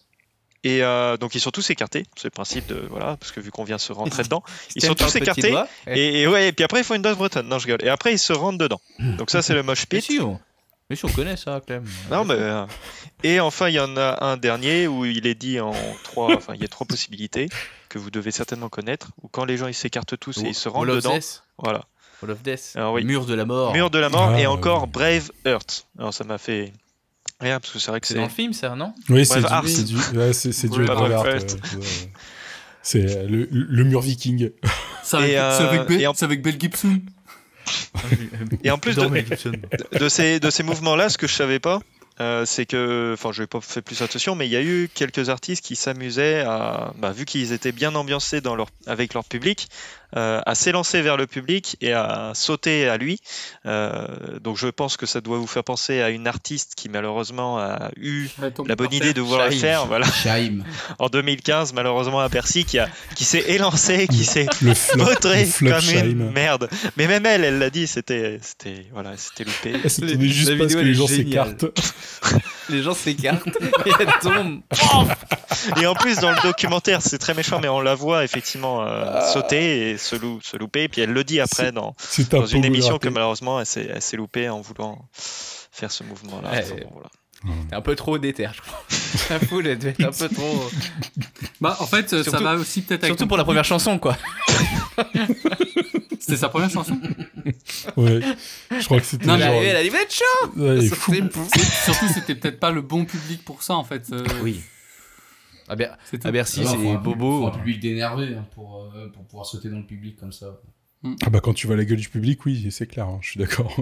Et euh, donc ils sont tous écartés, c'est le principe de voilà, parce que vu qu'on vient se rentrer dedans, <laughs> ils sont tous écartés.
doigt.
Et, et ouais, et puis après ils font une danse bretonne. Non, je rigole. Et après ils se rentrent dedans. Donc ça c'est le mosh pit.
On... mais si, on connaît ça, Clem.
Non, mais. euh, Et enfin, il y en a un dernier où il est dit en trois. Enfin, il y a trois possibilités que vous devez certainement connaître. Où quand les gens ils s'écartent tous et ils se rentrent
Wall of
dedans.
Death.
Voilà.
Wall of Death.
Alors, oui.
Mur de la mort.
Mur de la mort
Ah,
et encore Brave Earth. Alors ça m'a fait rien parce que c'est vrai que
C'est
c'est.
dans le film, ça, non?
Oui, c'est du, c'est du, ouais, c'est, c'est du
Brave
Brave Art,
Art.
ouais, ouais. C'est euh, le, le mur viking.
C'est avec,
Et, euh,
c'est avec, Be-
et en-
c'est avec Bell Gibson.
Et en plus ces, de ces mouvements-là, ce que je savais pas, euh, c'est que, enfin, je n'ai pas fait plus attention, mais il y a eu quelques artistes qui s'amusaient à, bah, vu qu'ils étaient bien ambiancés dans leur, avec leur public, euh, à s'élancer vers le public et à sauter à lui. Euh, donc, je pense que ça doit vous faire penser à une artiste qui malheureusement a eu la bonne idée de vouloir le
Shaim.
faire, voilà,
Shaim. <laughs>
en 2015, malheureusement à Bercy, qui a, qui s'est élancé, qui s'est
flop
comme une merde. Mais même elle, elle l'a dit, c'était, c'était, voilà, c'était loupé.
C'était juste
la
parce
vidéo,
que les gens s'écartent. <laughs>
Les gens s'écartent <laughs> et elle tombe. <laughs>
Et en plus, dans le documentaire, c'est très méchant, mais on la voit effectivement euh, sauter et se, lou- se louper. Et puis elle le dit après dans,
C'est un
dans une émission
raté.
que malheureusement elle s'est loupée en voulant faire ce mouvement-là.
Ouais.
Voilà.
T'es un peu trop déter, je crois. <laughs> La foule, elle devait être un peu trop.
Bah, en fait, ça
Surtout-
va aussi peut-être.
Surtout
ton
pour la première chanson, quoi.
C'était sa première chanson. <laughs>
Ouais. Je crois que c'était
Non,
genre.
arrivée, elle a dit, vous êtes chaud
Ouais, il est fou.
Surtout, c'était peut-être pas le bon public pour ça, en fait. euh,
Oui. À, Ber-
c'est tout.
à Bercy,
Alors, faut
c'est Bobo.
un public d'énervé hein, pour, euh, pour pouvoir sauter dans le public comme ça.
Ah bah quand tu vois la gueule du public, oui, c'est clair, hein, je suis d'accord.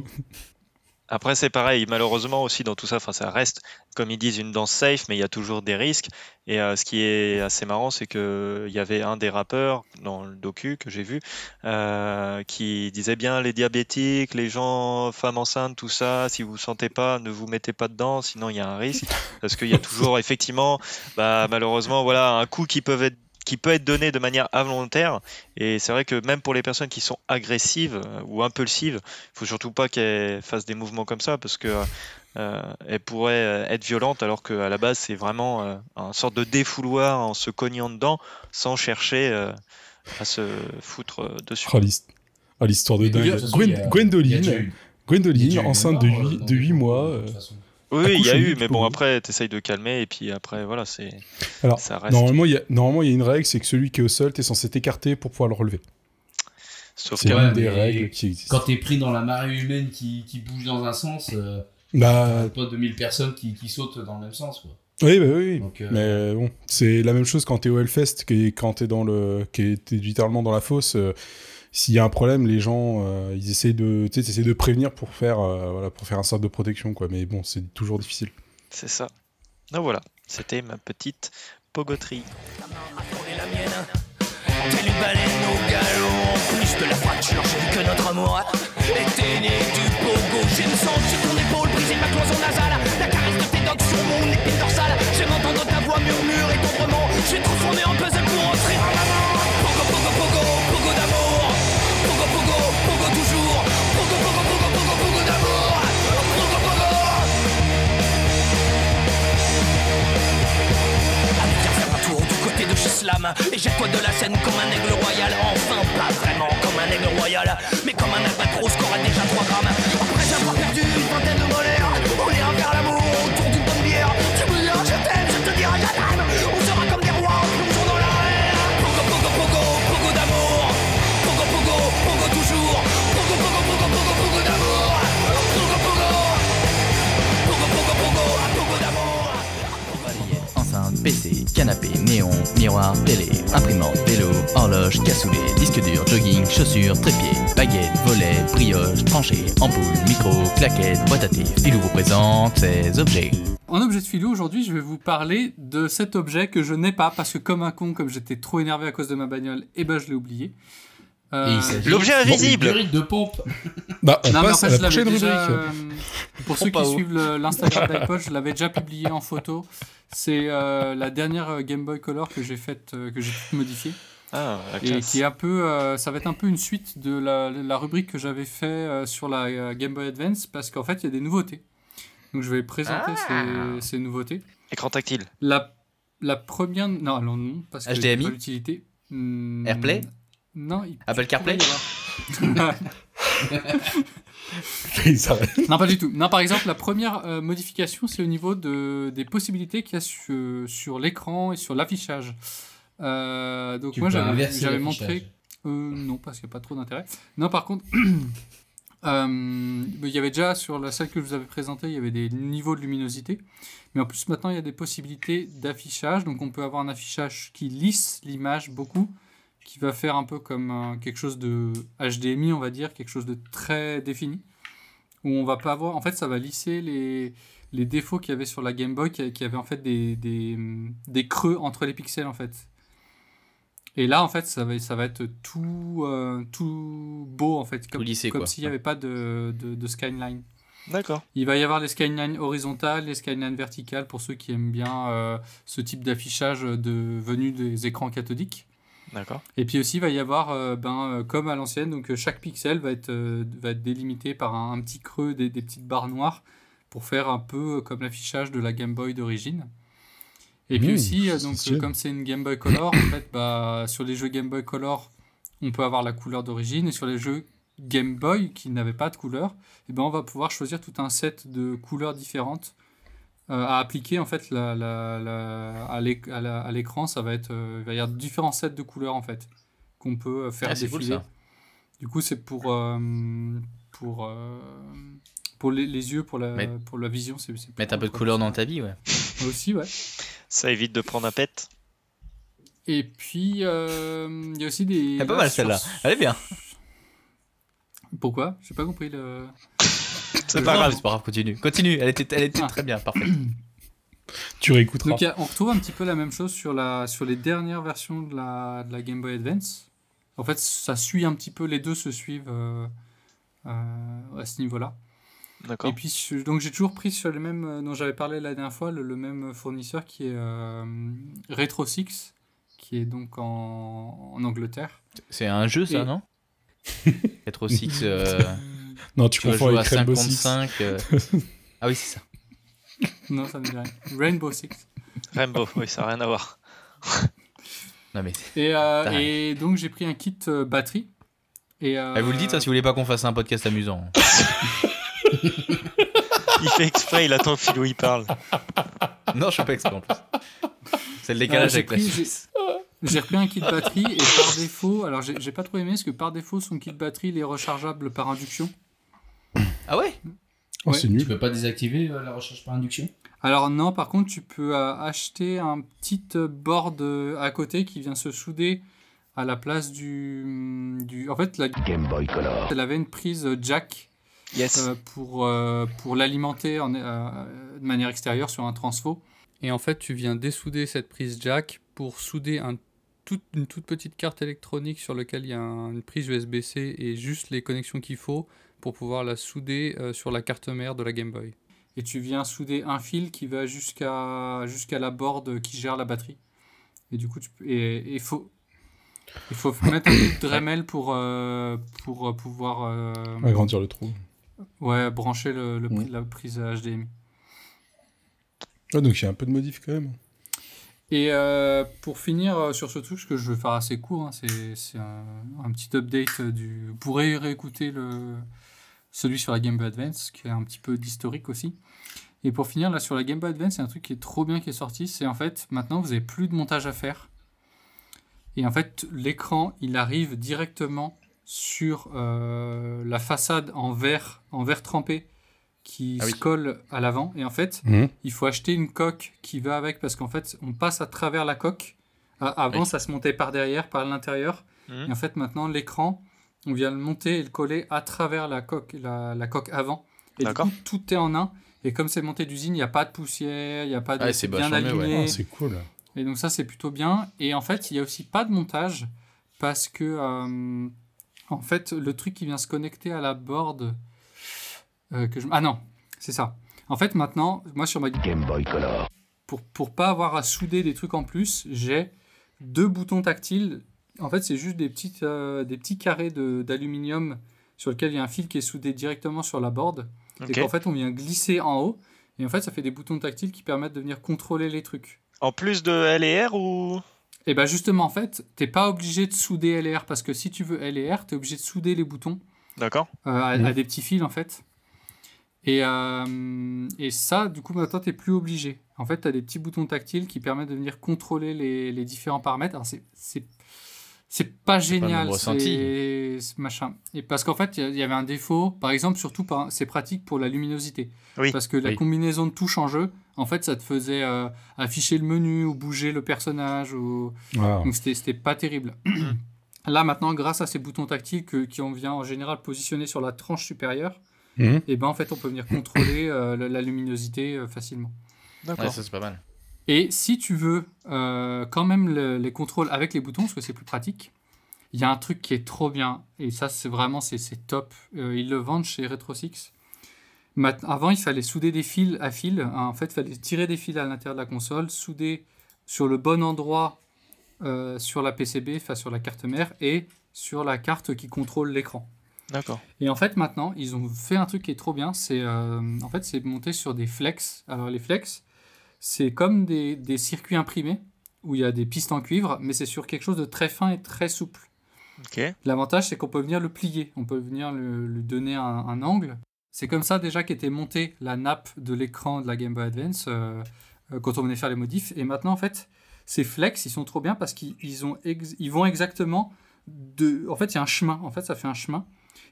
Après, c'est pareil, malheureusement aussi dans tout ça, ça reste, comme ils disent, une danse safe, mais il y a toujours des risques. Et euh, ce qui est assez marrant, c'est qu'il y avait un des rappeurs dans le docu que j'ai vu euh, qui disait bien les diabétiques, les gens, femmes enceintes, tout ça, si vous ne sentez pas, ne vous mettez pas dedans, sinon il y a un risque. Parce qu'il y a toujours, effectivement, bah, malheureusement, voilà, un coup qui peut être qui peut être donné de manière involontaire et c'est vrai que même pour les personnes qui sont agressives euh, ou impulsives il faut surtout pas qu'elles fassent des mouvements comme ça parce que euh, elles pourraient euh, être violentes alors qu'à la base c'est vraiment euh, un sorte de défouloir en se cognant dedans sans chercher euh, à se foutre euh, dessus.
Oh, l'hist- oh, l'histoire de dingue. Gwen- Gwendoline, Gwendoline, enceinte de
morts,
8,
euh, dans
de
des
huit
groupes,
mois.
de
euh,
toute façon.
Oui, oui, il y a eu, mais bon après t'essayes de calmer et puis après voilà c'est
Alors,
ça reste.
Normalement, il y a, normalement, il y a une règle, c'est que celui qui est au sol, t'es censé t'écarter pour pouvoir le relever.
Sauf
C'est
que
Ouais,
une des règles qui existent.
Quand t'es pris dans la marée humaine qui, qui bouge dans un sens, euh,
Bah,
pas 2000 personnes qui, qui sautent dans le même sens. Quoi.
oui, bah oui.
Donc, euh,
Mais bon, c'est la même chose quand t'es au Hellfest, quand t'es dans le, qui est littéralement dans la fosse. euh, S'il y a un problème, les gens, euh, ils essayent de, tu sais, t'essaies de prévenir pour faire, euh, voilà, pour faire un sort de protection, quoi. Mais bon, c'est toujours difficile.
c'est ça. Donc voilà, c'était ma petite pogoterie.
T'es une baleine au galop En plus de la fracture, j'ai que notre amour était né du pogo J'ai me sens sur ton épaule, briser ma cloison nasale La caresse de tes doigts sur mon épine dorsale J'aime entendre ta voix murmurer tendrement Je vais transformer en puzzle pour entrer dans la mort Slam Et jette-toi de la scène comme un aigle royal? Enfin, pas vraiment comme un aigle royal Mais comme un albatros qui aura déjà 3 grammes. Après avoir perdu une vingtaine de molaires
canapé, néon, miroir, télé, imprimante, vélo, horloge, cassoulet, disque dur, jogging, chaussures, trépied, baguette, volet, brioche, tranchée, ampoule, micro, claquette, boîte à thé. Filou vous présente ces objets.
En objet de philo, aujourd'hui, je vais vous parler de cet objet que je n'ai pas parce que, comme un con, comme j'étais trop énervé à cause de ma bagnole, et ben je l'ai oublié. Euh,
L'objet invisible.
durite de pompe. <laughs>
Bah, on
non, mais en
passe
fait,
à la prochaine
déjà,
rubrique.
euh, pour <laughs> ceux qui suivent l'Instagram d'iPod, je l'avais déjà publié en photo. C'est euh, la dernière euh, Game Boy Color que j'ai faite, euh, que j'ai toute modifiée.
Ah,
Et qui est un peu, euh, ça va être un peu une suite de la, la rubrique que j'avais fait euh, sur la euh, Game Boy Advance parce qu'en fait il y a des nouveautés. Donc je vais présenter
Ah.
ces, ces nouveautés.
Écran tactile.
La, la première, non, alors non, parce que
HDMI?
pas l'utilité. Hmm,
Airplay
Non. il-
Apple CarPlay <laughs>
non, pas du tout. Non, par exemple, la première euh, modification, c'est au niveau de, des possibilités qu'il y a sur, sur l'écran et sur l'affichage. Euh, donc
Tu
moi j'avais montré Euh, non, parce qu'il n'y a pas trop d'intérêt. Non, par contre, <clears throat> euh, il y avait déjà sur la salle que je vous avais présentée, il y avait des niveaux de luminosité. Mais en plus, maintenant, il y a des possibilités d'affichage. Donc, on peut avoir un affichage qui lisse l'image beaucoup, qui va faire un peu comme euh, quelque chose de HDMI, on va dire, quelque chose de très défini. Où on va pas avoir. En fait, ça va lisser les, les défauts qu'il y avait sur la Game Boy, qui, qui avait en fait des, des, des creux entre les pixels, en fait. Et là, en fait, ça va, ça va être tout, euh, tout beau, en fait, comme,
lissé,
comme s'il n'y avait pas de, de, de skyline.
D'accord.
Il va y avoir les skylines horizontales, les skylines verticales pour ceux qui aiment bien euh, ce type d'affichage de, venu des écrans cathodiques.
D'accord.
Et puis aussi, il va y avoir, euh, ben, euh, comme à l'ancienne, donc euh, chaque pixel va être, euh, va être délimité par un, un petit creux, des, des petites barres noires, pour faire un peu comme l'affichage de la Game Boy d'origine. Et puis
Mmh,
aussi, donc, euh, comme c'est une Game Boy Color, en fait, bah, sur les jeux Game Boy Color, on peut avoir la couleur d'origine, et sur les jeux Game Boy qui n'avaient pas de couleur, eh ben, on va pouvoir choisir tout un set de couleurs différentes à appliquer en fait la, la- la- à l'écran, ça va être, euh, il va y avoir différents sets de couleurs en fait qu'on peut euh, faire
Ah, cool,
défiler. Du coup, c'est pour euh, pour euh, pour les, les yeux, pour la
Mettre-
pour la vision, c'est
Mettre un peu de couleur dans ta vie, ouais.
Aussi, ouais.
Ça évite de prendre un pet.
Et puis euh, il y a aussi des.
Elle est pas mal celle-là. Elle est bien.
Pourquoi? J'ai pas compris le.
C'est pas grave.
C'est pas grave, continue. Continue, elle était, elle était
Ah.
très bien, parfait.
Tu réécouteras.
Donc a- on retrouve un petit peu la même chose sur, la, sur les dernières versions de la, de la Game Boy Advance. En fait, ça suit un petit peu, les deux se suivent euh, euh, à ce niveau-là.
D'accord.
Et puis, donc j'ai toujours pris sur le même, euh, dont j'avais parlé la dernière fois, le, le même fournisseur qui est euh, Retro 6, qui est donc en, en Angleterre.
C'est un jeu, ça,
Et-
non? <laughs> Retro 6, euh, <laughs>
Non, tu
tu
confonds avec Rainbow Six.
55. euh. <laughs> Ah oui, c'est ça.
Non, ça ne dit rien. Rainbow Six.
Rainbow, oui, ça n'a rien à voir. <laughs>
Non, mais.
Et, euh, et donc j'ai pris un kit euh, batterie. Et, euh,
Eh, vous le dites, hein, si vous voulez pas qu'on fasse un podcast amusant. <laughs>
Il fait exprès, il attend que Philou il parle.
non, je fais pas exprès en plus. C'est le décalage
j'ai
avec la
pris-
Suisse.
J'ai repris un kit batterie et par défaut, alors j'ai j'ai pas trop aimé parce que par défaut son kit batterie il est rechargeable par induction.
Ah ouais
Oh,
Ouais.
c'est
Tu
nul.
peux pas désactiver euh, la recharge par induction?
Alors non, par contre tu peux euh, acheter un petit euh, board euh, à côté qui vient se souder à la place du, du... en fait la
Game Boy Color.
elle avait une prise jack
Yes.
euh, pour, euh, pour l'alimenter en- euh, de manière extérieure sur un transfo. Et en fait, tu viens dessouder cette prise jack pour souder un, une toute petite carte électronique sur laquelle il y a un- une prise USB-C et juste les connexions qu'il faut pour pouvoir la souder euh, sur la carte mère de la Game Boy. Et tu viens souder un fil qui va jusqu'à jusqu'à la board qui gère la batterie. Et du coup, tu peux- et il faut il faut mettre un peu de Dremel pour euh, pour euh, pouvoir euh,
Agrandir le trou.
Ouais, brancher le, le pri- la prise HDMI.
Ouais, donc il y a un peu de modif quand même.
Et euh, pour finir sur ce truc, ce que je vais faire assez court, hein, c'est c'est un, un petit update du. Vous pourrez réécouter le, celui sur la Game Boy Advance, qui est un petit peu d'historique aussi. Et pour finir, là sur la Game Boy Advance, c'est un truc qui est trop bien qui est sorti. C'est en fait, maintenant vous n'avez plus de montage à faire. Et en fait, l'écran, il arrive directement sur euh, la façade en verre, en verre trempé qui
Ah oui.
se colle à l'avant. Et en fait,
Mhm.
il faut acheter une coque qui va avec parce qu'en fait, on passe à travers la coque. A- Avant,
Oui.
ça se montait par derrière, par l'intérieur.
Mhm.
Et en fait, maintenant, l'écran, on vient le monter et le coller à travers la coque, la, la coque avant. Et du
D'accord.
coup, tout est en un. Et comme c'est monté d'usine, il n'y a pas de poussière, il n'y a pas de.
Ouais, c'est
bien
mieux, ouais.
aligné.
Ah, c'est cool.
Et donc ça, c'est plutôt bien. Et en fait, il y a aussi pas de montage parce que, euh, en fait, le truc qui vient se connecter à la board... euh, que je... Ah non, c'est ça. En fait, maintenant, moi, sur ma...
Game Boy Color.
Pour, pour pas avoir à souder des trucs en plus, j'ai deux boutons tactiles. En fait, c'est juste des, petites, euh, des petits carrés de- d'aluminium sur lesquels il y a un fil qui est soudé directement sur la board.
Ok.
Et qu'en fait, on vient glisser en haut. Et en fait, ça fait des boutons tactiles qui permettent de venir contrôler les trucs.
En plus de L et R ou?
Et bien justement, en fait, t'es pas obligé de souder L et R parce que si tu veux L et R, t'es obligé de souder les boutons
D'accord.
euh, à,
Mhm.
à des petits fils en fait. Et, euh, et ça, du coup, maintenant, t'es plus obligé. En fait, t'as des petits boutons tactiles qui permettent de venir contrôler les, les différents paramètres. Alors, c'est- c'est pas génial, c'est machin. Et parce qu'en fait, il y avait un défaut. Par exemple, surtout, par- c'est pratique pour la luminosité.
Oui.
Parce que la
Oui.
combinaison de touches en jeu, en fait, ça te faisait euh, afficher le menu ou bouger le personnage ou
Ah.
donc c'était c'était pas terrible. <clears throat> Là maintenant, grâce à ces boutons tactiles que, qui on vient en général positionner sur la tranche supérieure,
Mhm.
et ben en fait on peut venir contrôler euh, la, la luminosité euh, facilement.
D'accord.
Ouais, ça c'est pas mal.
Et si tu veux euh, quand même le- les contrôles avec les boutons, parce que c'est plus pratique, il y a un truc qui est trop bien, et ça c'est vraiment c'est top. Euh, ils le vendent chez Retro6. Mat- Avant, il fallait souder des fils à fil. hein. En fait, il fallait tirer des fils à l'intérieur de la console, souder sur le bon endroit euh, sur la PCB, enfin sur la carte mère, et sur la carte qui contrôle l'écran.
D'accord.
Et en fait, maintenant, ils ont fait un truc qui est trop bien. C'est euh, en fait, c'est monté sur des flex. Alors les flex, c'est comme des, des circuits imprimés où il y a des pistes en cuivre, mais c'est sur quelque chose de très fin et très souple. L'avantage, c'est qu'on peut venir le plier. On peut venir lui donner un, un angle c'est comme ça déjà qu'était montée la nappe de l'écran de la Game Boy Advance euh, euh, quand on venait faire les modifs. Et maintenant, en fait, ces flex, ils sont trop bien parce qu'ils ils vont exactement de. En fait, il y a un chemin. En fait, ça fait un chemin.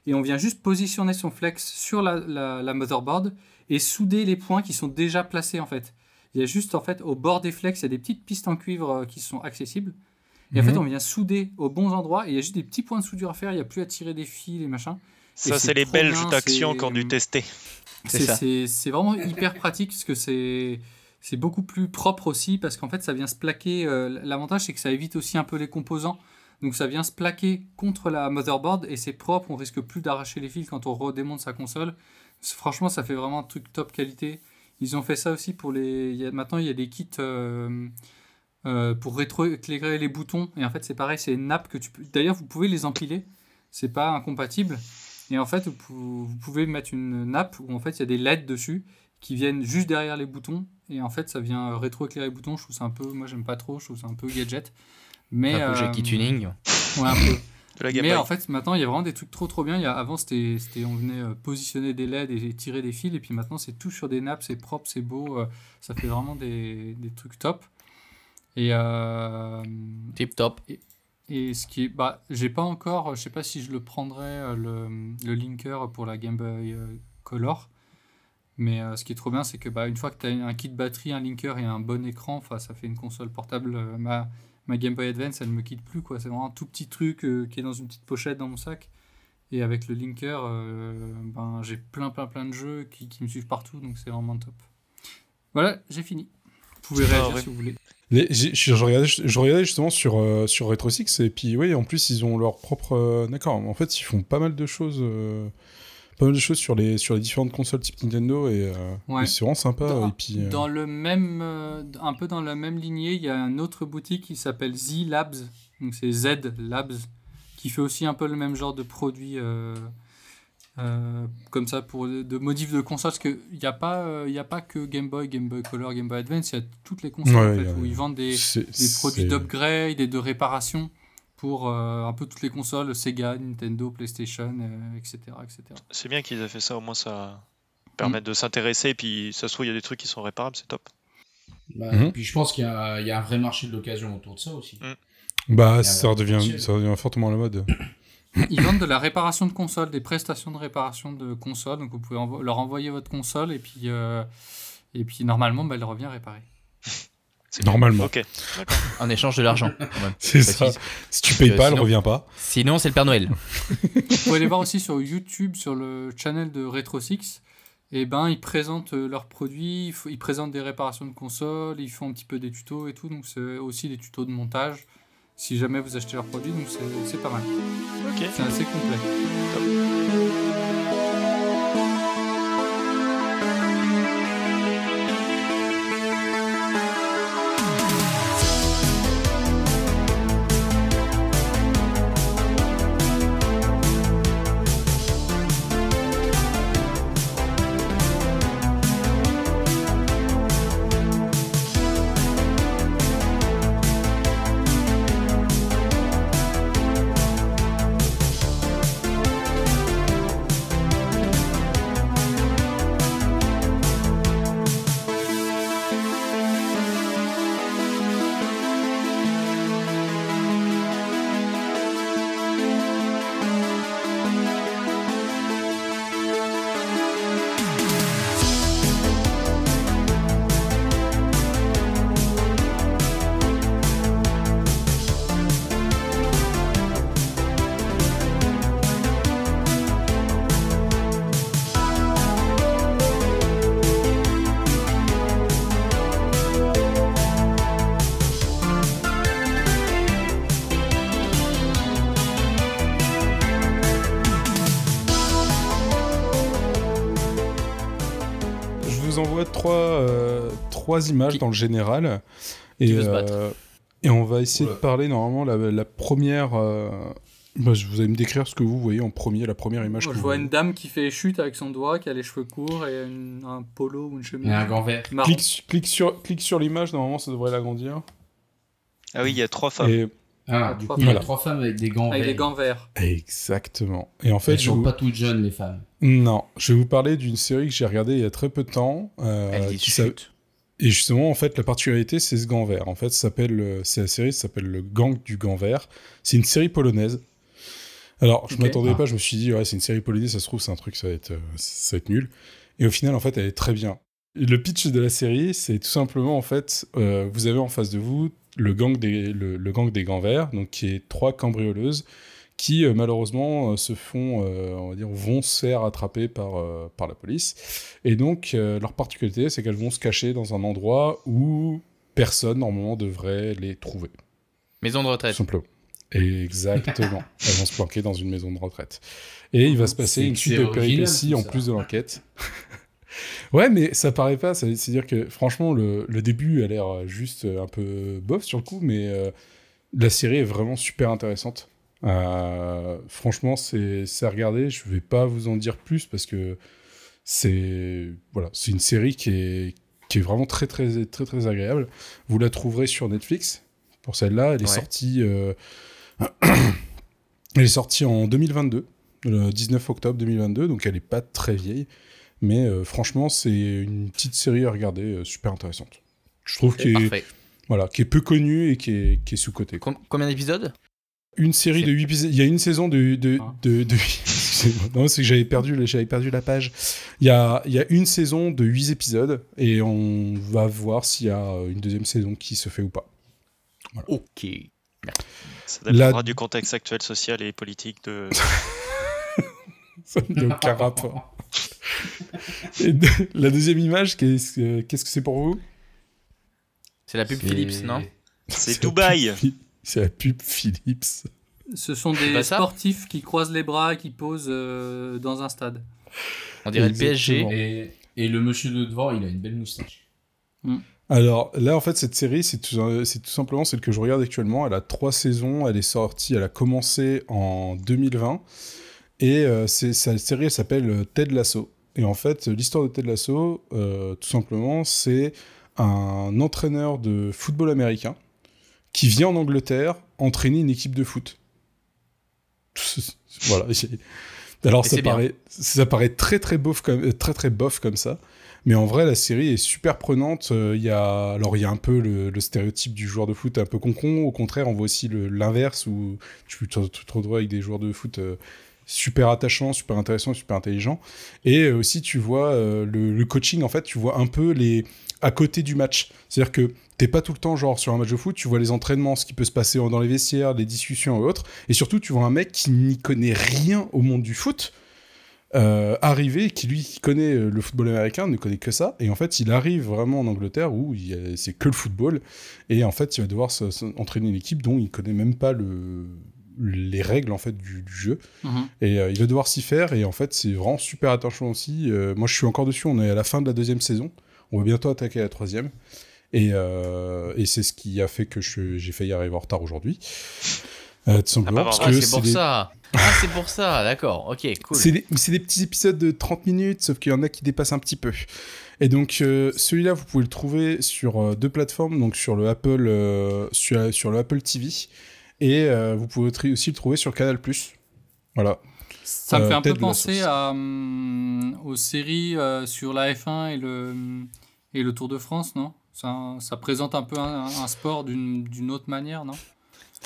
Et on vient juste positionner son flex sur la, la, la motherboard et souder les points qui sont déjà placés, en fait. Il y a juste, en fait, au bord des flex, il y a des petites pistes en cuivre euh, qui sont accessibles. Et en
Mhm.
fait, on vient souder aux bons endroits et il y a juste des petits points de soudure à faire. Il n'y a plus à tirer des fils et machin.
Ça, c'est les belges d'action qui ont dû tester.
C'est
vraiment hyper pratique parce que c'est c'est beaucoup plus propre aussi parce qu'en fait ça vient se plaquer. euh, L'avantage c'est que ça évite aussi un peu les composants. Donc ça vient se plaquer contre la motherboard et c'est propre. On risque plus d'arracher les fils quand on redémonte sa console. Franchement ça fait vraiment un truc top qualité. Ils ont fait ça aussi pour les. il y a- maintenant il y a des kits. euh, euh, pour rétroéclairer les boutons et en fait c'est pareil c'est une nappe que tu peux d'ailleurs vous pouvez les empiler c'est pas incompatible et en fait, vous pou- vous pouvez mettre une nappe où en fait il y a des LED dessus qui viennent juste derrière les boutons. Et en fait, ça vient rétroéclairer les boutons. Je trouve ça un peu. Moi, j'aime pas trop. Je trouve ça un peu gadget. Mais,
Un peu
euh,
Tuning.
Ouais, un peu.
De la
Mais en fait, maintenant, il y a vraiment des trucs trop trop bien. Il y a, avant, c'était, c'était, on venait euh, positionner des LED et tirer des fils. Et puis maintenant, c'est tout sur des nappes. C'est propre, c'est beau. euh, ça fait vraiment des, des trucs top. Et. euh,
Tip top.
et ce qui est, bah, j'ai pas encore, je sais pas si je le prendrai le, le linker pour la Game Boy Color, mais euh, ce qui est trop bien, c'est que bah, une fois que tu as un kit batterie, un linker et un bon écran, enfin, ça fait une console portable. euh, ma, ma Game Boy Advance, elle me quitte plus quoi. C'est vraiment un tout petit truc euh, qui est dans une petite pochette dans mon sac. Et avec le linker, euh, ben, j'ai plein plein plein de jeux qui, qui me suivent partout, donc c'est vraiment top. Voilà, j'ai fini. Vous pouvez
Ah,
réagir
ouais.
si vous voulez.
Les- je, je regardais, je regardais justement sur, euh, sur Retro Six, et puis oui, en plus, ils ont leur propre. euh, D'accord, en fait, ils font pas mal de choses. euh, pas mal de choses sur les, sur les différentes consoles type Nintendo, et, euh,
Ouais.
et c'est vraiment sympa.
Dans,
et puis, euh,
dans le même, euh, un peu dans la même lignée, il y a une autre boutique qui s'appelle Z Labs, donc c'est Z Labs, qui fait aussi un peu le même genre de produit euh, euh, comme ça pour de, modifs de consoles, parce qu'il n'y a, pas, euh, il a pas que Game Boy, Game Boy Color, Game Boy Advance, il y a toutes les consoles
Ouais,
en fait,
a-
où ils vendent des, des produits d'upgrade et de réparation pour euh, un peu toutes les consoles, Sega, Nintendo, PlayStation, euh, etc., etc.
C'est bien qu'ils aient fait ça, au moins ça
Mm.
permet de s'intéresser, et puis ça se trouve, il y a des trucs qui sont réparables, c'est top.
Bah,
Mhm.
et Puis je pense qu'il y, a il y a un vrai marché de l'occasion autour de ça aussi.
Bah,
Ah,
ça redevient, ça redevient fortement à la mode. <coughs>
Ils vendent de la réparation de console, des prestations de réparation de console. Donc vous pouvez envo- leur envoyer votre console et puis, euh, et puis normalement, bah, elle revient réparée.
C'est
Normalement.
Ok, d'accord.
En échange de l'argent. <laughs>
C'est ça. Si tu payes pas, elle
sinon-
revient pas.
Sinon, c'est le Père Noël. <laughs>
Vous pouvez les voir aussi sur YouTube, sur le channel de Retro Six. Et ben, ils présentent euh, leurs produits, ils, présentent des réparations de consoles, ils font un petit peu des tutos et tout. Donc c'est aussi des tutos de montage. Si jamais vous achetez leurs produits, donc c'est c'est pas mal.
Ok.
C'est assez complet.
Trois images
Qui-
dans le général. Et, euh, et on va essayer
Oula.
de parler normalement la, la première. euh, bah, je- vous allez me décrire ce que vous voyez en premier, la première image.
Moi,
que
je
vous
vois
voyez.
une dame qui fait chute avec son doigt, qui a les cheveux courts et une- un polo ou une chemise.
Et un gant vert.
Clique, clique sur, clique sur l'image, normalement ça devrait l'agrandir.
Ah oui, il y a trois femmes.
Et
Ah, du coup, il y a
femmes.
trois femmes avec des gants
Avec
verts.
des gants verts.
Exactement. Et en fait,
Elles
je
sont
vous...
pas toutes jeunes, les femmes.
non, je vais vous parler d'une série que j'ai regardée il y a très peu de temps. euh,
Elle dit
qui. Et justement, en fait, la particularité, c'est ce gant vert. En fait, s'appelle, c'est la série, s'appelle le Gang du gant vert. C'est une série polonaise. Alors, je
Ok.
m'attendais
Ah.
pas, je me suis dit, ouais, c'est une série polonaise, ça se trouve, c'est un truc, ça va être, euh, ça va être nul. Et au final, en fait, elle est très bien. Le pitch de la série, c'est tout simplement, en fait, euh, vous avez en face de vous le gang des, le, le gang des gants verts, donc qui est trois cambrioleuses qui euh, malheureusement euh, se font, euh, on va dire, vont se faire attraper par, euh, par la police. Et donc, euh, leur particularité, c'est qu'elles vont se cacher dans un endroit où personne, normalement, devrait les trouver.
Maison de retraite.
simplement. Exactement. <laughs> Elles vont se planquer dans une maison de retraite. Et il va se passer une suite de péripéties en plus de l'enquête. <laughs> ouais, mais ça paraît pas. C'est-à-dire que franchement, le, le début a l'air juste un peu bof sur le coup, mais euh, la série est vraiment super intéressante. Euh, franchement, c'est à regarder. Je vais pas vous en dire plus parce que c'est voilà, c'est une série qui est qui est vraiment très très très très agréable. Vous la trouverez sur Netflix. Pour celle-là, elle est
Ouais.
sortie. euh, <clears throat> elle est sortie en 2022, le 19 octobre 2022, donc elle est pas très vieille. Mais euh, franchement, c'est une petite série à regarder, super intéressante. Je trouve qu'elle est, voilà, qui est peu connue et qui est, qui est sous-cotée.
Com- combien d'épisodes?
Une série de 8 épisodes. Il y a une saison de. de,
Ah.
de, de- <laughs> non, c'est que j'avais perdu, j'avais perdu la page. Il y a, il y a une saison de 8 épisodes et on va voir s'il y a une deuxième saison qui se fait ou pas.
Ok.
Ça dépendra
La-
du contexte actuel, social et politique de. <laughs>
Ça n'a aucun rapport. Et de- la deuxième image, qu'est-ce que c'est pour vous?
C'est la pub Philips, non?
C'est Dubaï.
C'est la pub Philips.
Ce sont des
ça
sportifs qui croisent les bras et qui posent euh, dans un stade.
On dirait
Exactement.
le PSG.
Et, et le monsieur de devant, il a une belle moustache.
Alors là, en fait, cette série, c'est tout, simplement celle que je regarde actuellement. Elle a trois saisons. Elle est sortie, elle a commencé en 2020. Et euh, c'est, cette série, elle s'appelle euh, Ted Lasso. Et en fait, l'histoire de Ted Lasso, euh, tout simplement, c'est un entraîneur de football américain qui vient en Angleterre entraîner une équipe de foot. voilà. Alors ça
bien.
paraît, ça paraît très très bof comme, euh, très très bof comme ça. Mais en vrai, la série est super prenante. Euh, Il y a, alors il y a un peu le, le stéréotype du joueur de foot un peu concon. Au contraire, on voit aussi l'inverse où tu te, retrouves avec des joueurs de foot euh, super attachants, super intéressants, super intelligents. Et aussi, tu vois euh, le, le coaching. En fait, tu vois un peu les à côté du match. C'est-à-dire que t'es pas tout le temps genre sur un match de foot. Tu vois les entraînements, ce qui peut se passer dans les vestiaires, les discussions et autres. Et surtout, tu vois un mec qui n'y connaît rien au monde du foot euh, arriver, qui lui qui connaît euh, le football américain, ne connaît que ça, et en fait il arrive vraiment en Angleterre où c'est que le football, et en fait il va devoir se- se- entraîner une équipe dont il connaît même pas le, les règles en fait du, du jeu,
Mhm.
et euh, il va devoir s'y faire, et en fait c'est vraiment super attachant aussi. Euh, moi je suis encore dessus, on est à la fin de la deuxième saison, on va bientôt attaquer la troisième, et, euh, et c'est ce qui a fait que j'ai failli arriver en retard aujourd'hui. Euh,
Ah bah,
Ah, c'est pour
des-
ça. Ah, c'est pour ça, d'accord. Ok, cool.
c'est des, petits épisodes de 30 minutes, sauf qu'il y en a qui dépassent un petit peu. Et donc, euh, celui-là, vous pouvez le trouver sur euh, deux plateformes, donc sur le Apple, sur, sur le Apple TV, et vous pouvez aussi le trouver sur Canal+. Voilà.
Ça me
Euh,
fait un peu penser à, hum, aux séries euh, sur la F1 et le, et le Tour de France, non? Ça, ça présente un peu un, un sport d'une d'une autre manière, non?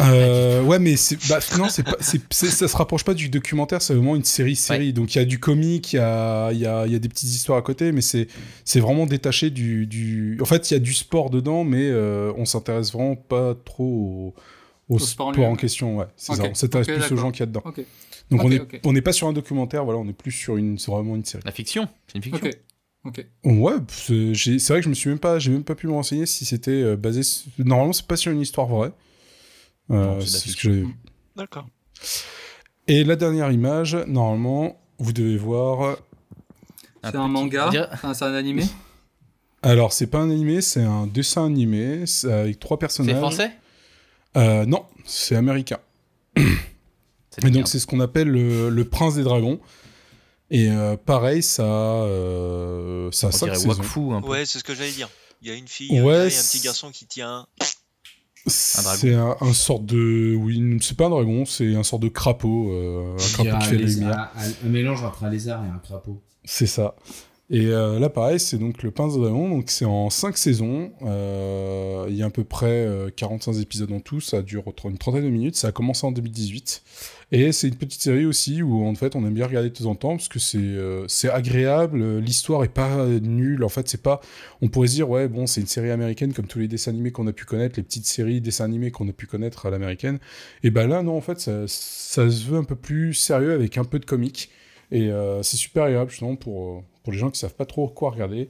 Euh, ouais, mais bah, non, c'est pas, ça se rapproche pas du documentaire, c'est vraiment une série-série. Donc il y a du comique, il y a, il y, a, y a des petites histoires à côté, mais c'est, c'est vraiment détaché du, du. En fait, il y a du sport dedans, mais euh, on s'intéresse vraiment pas trop au, au
sport en
sport en
lui-même.
question. Ouais, c'est ça. On s'intéresse
ok,
plus aux gens qu'il y a dedans. Donc on
Ok,
est,
ok.
on n'est pas sur un documentaire, voilà, on est plus sur une, c'est vraiment une série.
La fiction. C'est une fiction.
ok, ok.
Ouais, c'est, j'ai- c'est vrai que je me suis même pas, j'ai même pas pu me renseigner si c'était euh, basé. sur- Normalement, c'est pas sur une histoire vraie. Euh,
c'est
ce que.
D'accord.
Et la dernière image, normalement, vous devez voir.
C'est un manga C'est un animé?
Alors, c'est pas un animé, c'est un dessin animé c'est avec trois personnages.
C'est français?
Euh, Non, c'est américain. <clears throat>
De
Et donc, c'est ce qu'on appelle le, le prince des dragons. Et euh, pareil, ça, a, euh, ça a.
Wakfu un peu.
Ouais, c'est ce que j'allais dire. Il y a une fille,
Ouais,
il y a un petit garçon qui tient.
C'est un, un sorte de. Oui, c'est pas un dragon, c'est un sorte de crapaud. euh, un crapaud
a
qui
un,
fait la lumière.
un- un mélange entre un lézard et un crapaud.
C'est ça. Et euh, là, pareil, c'est donc le Pince Dragon. Donc, c'est en 5 saisons. Euh, il y a à peu près euh, 45 épisodes en tout. Ça dure d'une trentaine de minutes. Ça a commencé en 2018. Et c'est une petite série aussi où, en fait, on aime bien regarder de temps en temps parce que c'est euh, agréable. L'histoire est pas nulle. En fait, c'est pas. On pourrait se dire, ouais, bon, c'est une série américaine comme tous les dessins animés qu'on a pu connaître, les petites séries dessins animés qu'on a pu connaître à l'américaine. Et ben là, non, en fait, ça, se veut un peu plus sérieux avec un peu de comique. Et euh, c'est super agréable justement pour, euh, pour les gens qui savent pas trop quoi regarder.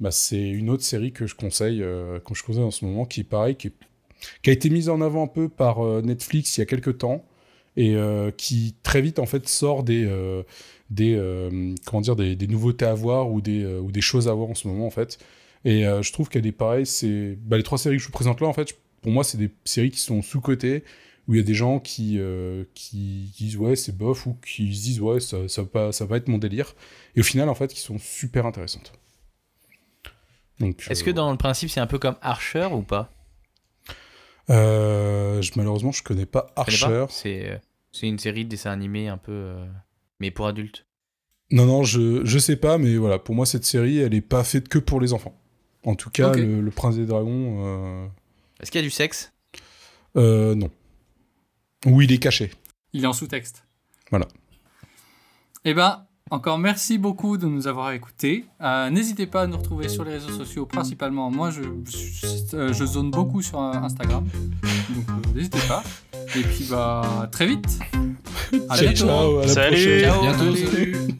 Bah, c'est une autre série que je conseille, euh, je conseille en ce moment, qui est pareil, qui, qui a été mise en avant un peu par euh, Netflix il y a quelques temps et euh, qui très vite en fait sort des euh, des euh, comment dire des, des nouveautés à voir ou des ou des choses à voir en ce moment en fait. Et je trouve qu'elle est pareille. C'est bah, les trois séries que je vous présente là en fait. Pour moi, c'est des séries qui sont sous cotées où il y a des gens qui, euh, qui disent ouais c'est bof ou qui se disent ouais ça, ça, va, pas- ça va être mon délire et au final en fait qui sont super intéressantes.
Est-ce
euh,
que dans le principe, c'est un peu comme Archer ou pas?
Euh, je- malheureusement je connais pas
Tu connais pas
Archer.
C'est euh, c'est une série de dessins animés un peu. euh, mais pour adultes.
Non non je, je sais pas mais voilà pour moi cette série elle est pas faite que pour les enfants. En tout cas le, le Prince des Dragons euh,
Est-ce qu'il y a du sexe?
euh, non. Ou il est caché.
Il est en sous-texte.
Voilà.
Eh ben, encore merci beaucoup de nous avoir écoutés. Euh, N'hésitez pas à nous retrouver sur les réseaux sociaux, principalement. Moi, je, je, euh, je zone beaucoup sur euh, Instagram. Donc, euh, n'hésitez pas. Et puis, bah, très vite. À
Ciao,
bientôt.
ciao, à la
Salut.
prochaine.
Ciao.
Bientôt,
Allez.
salut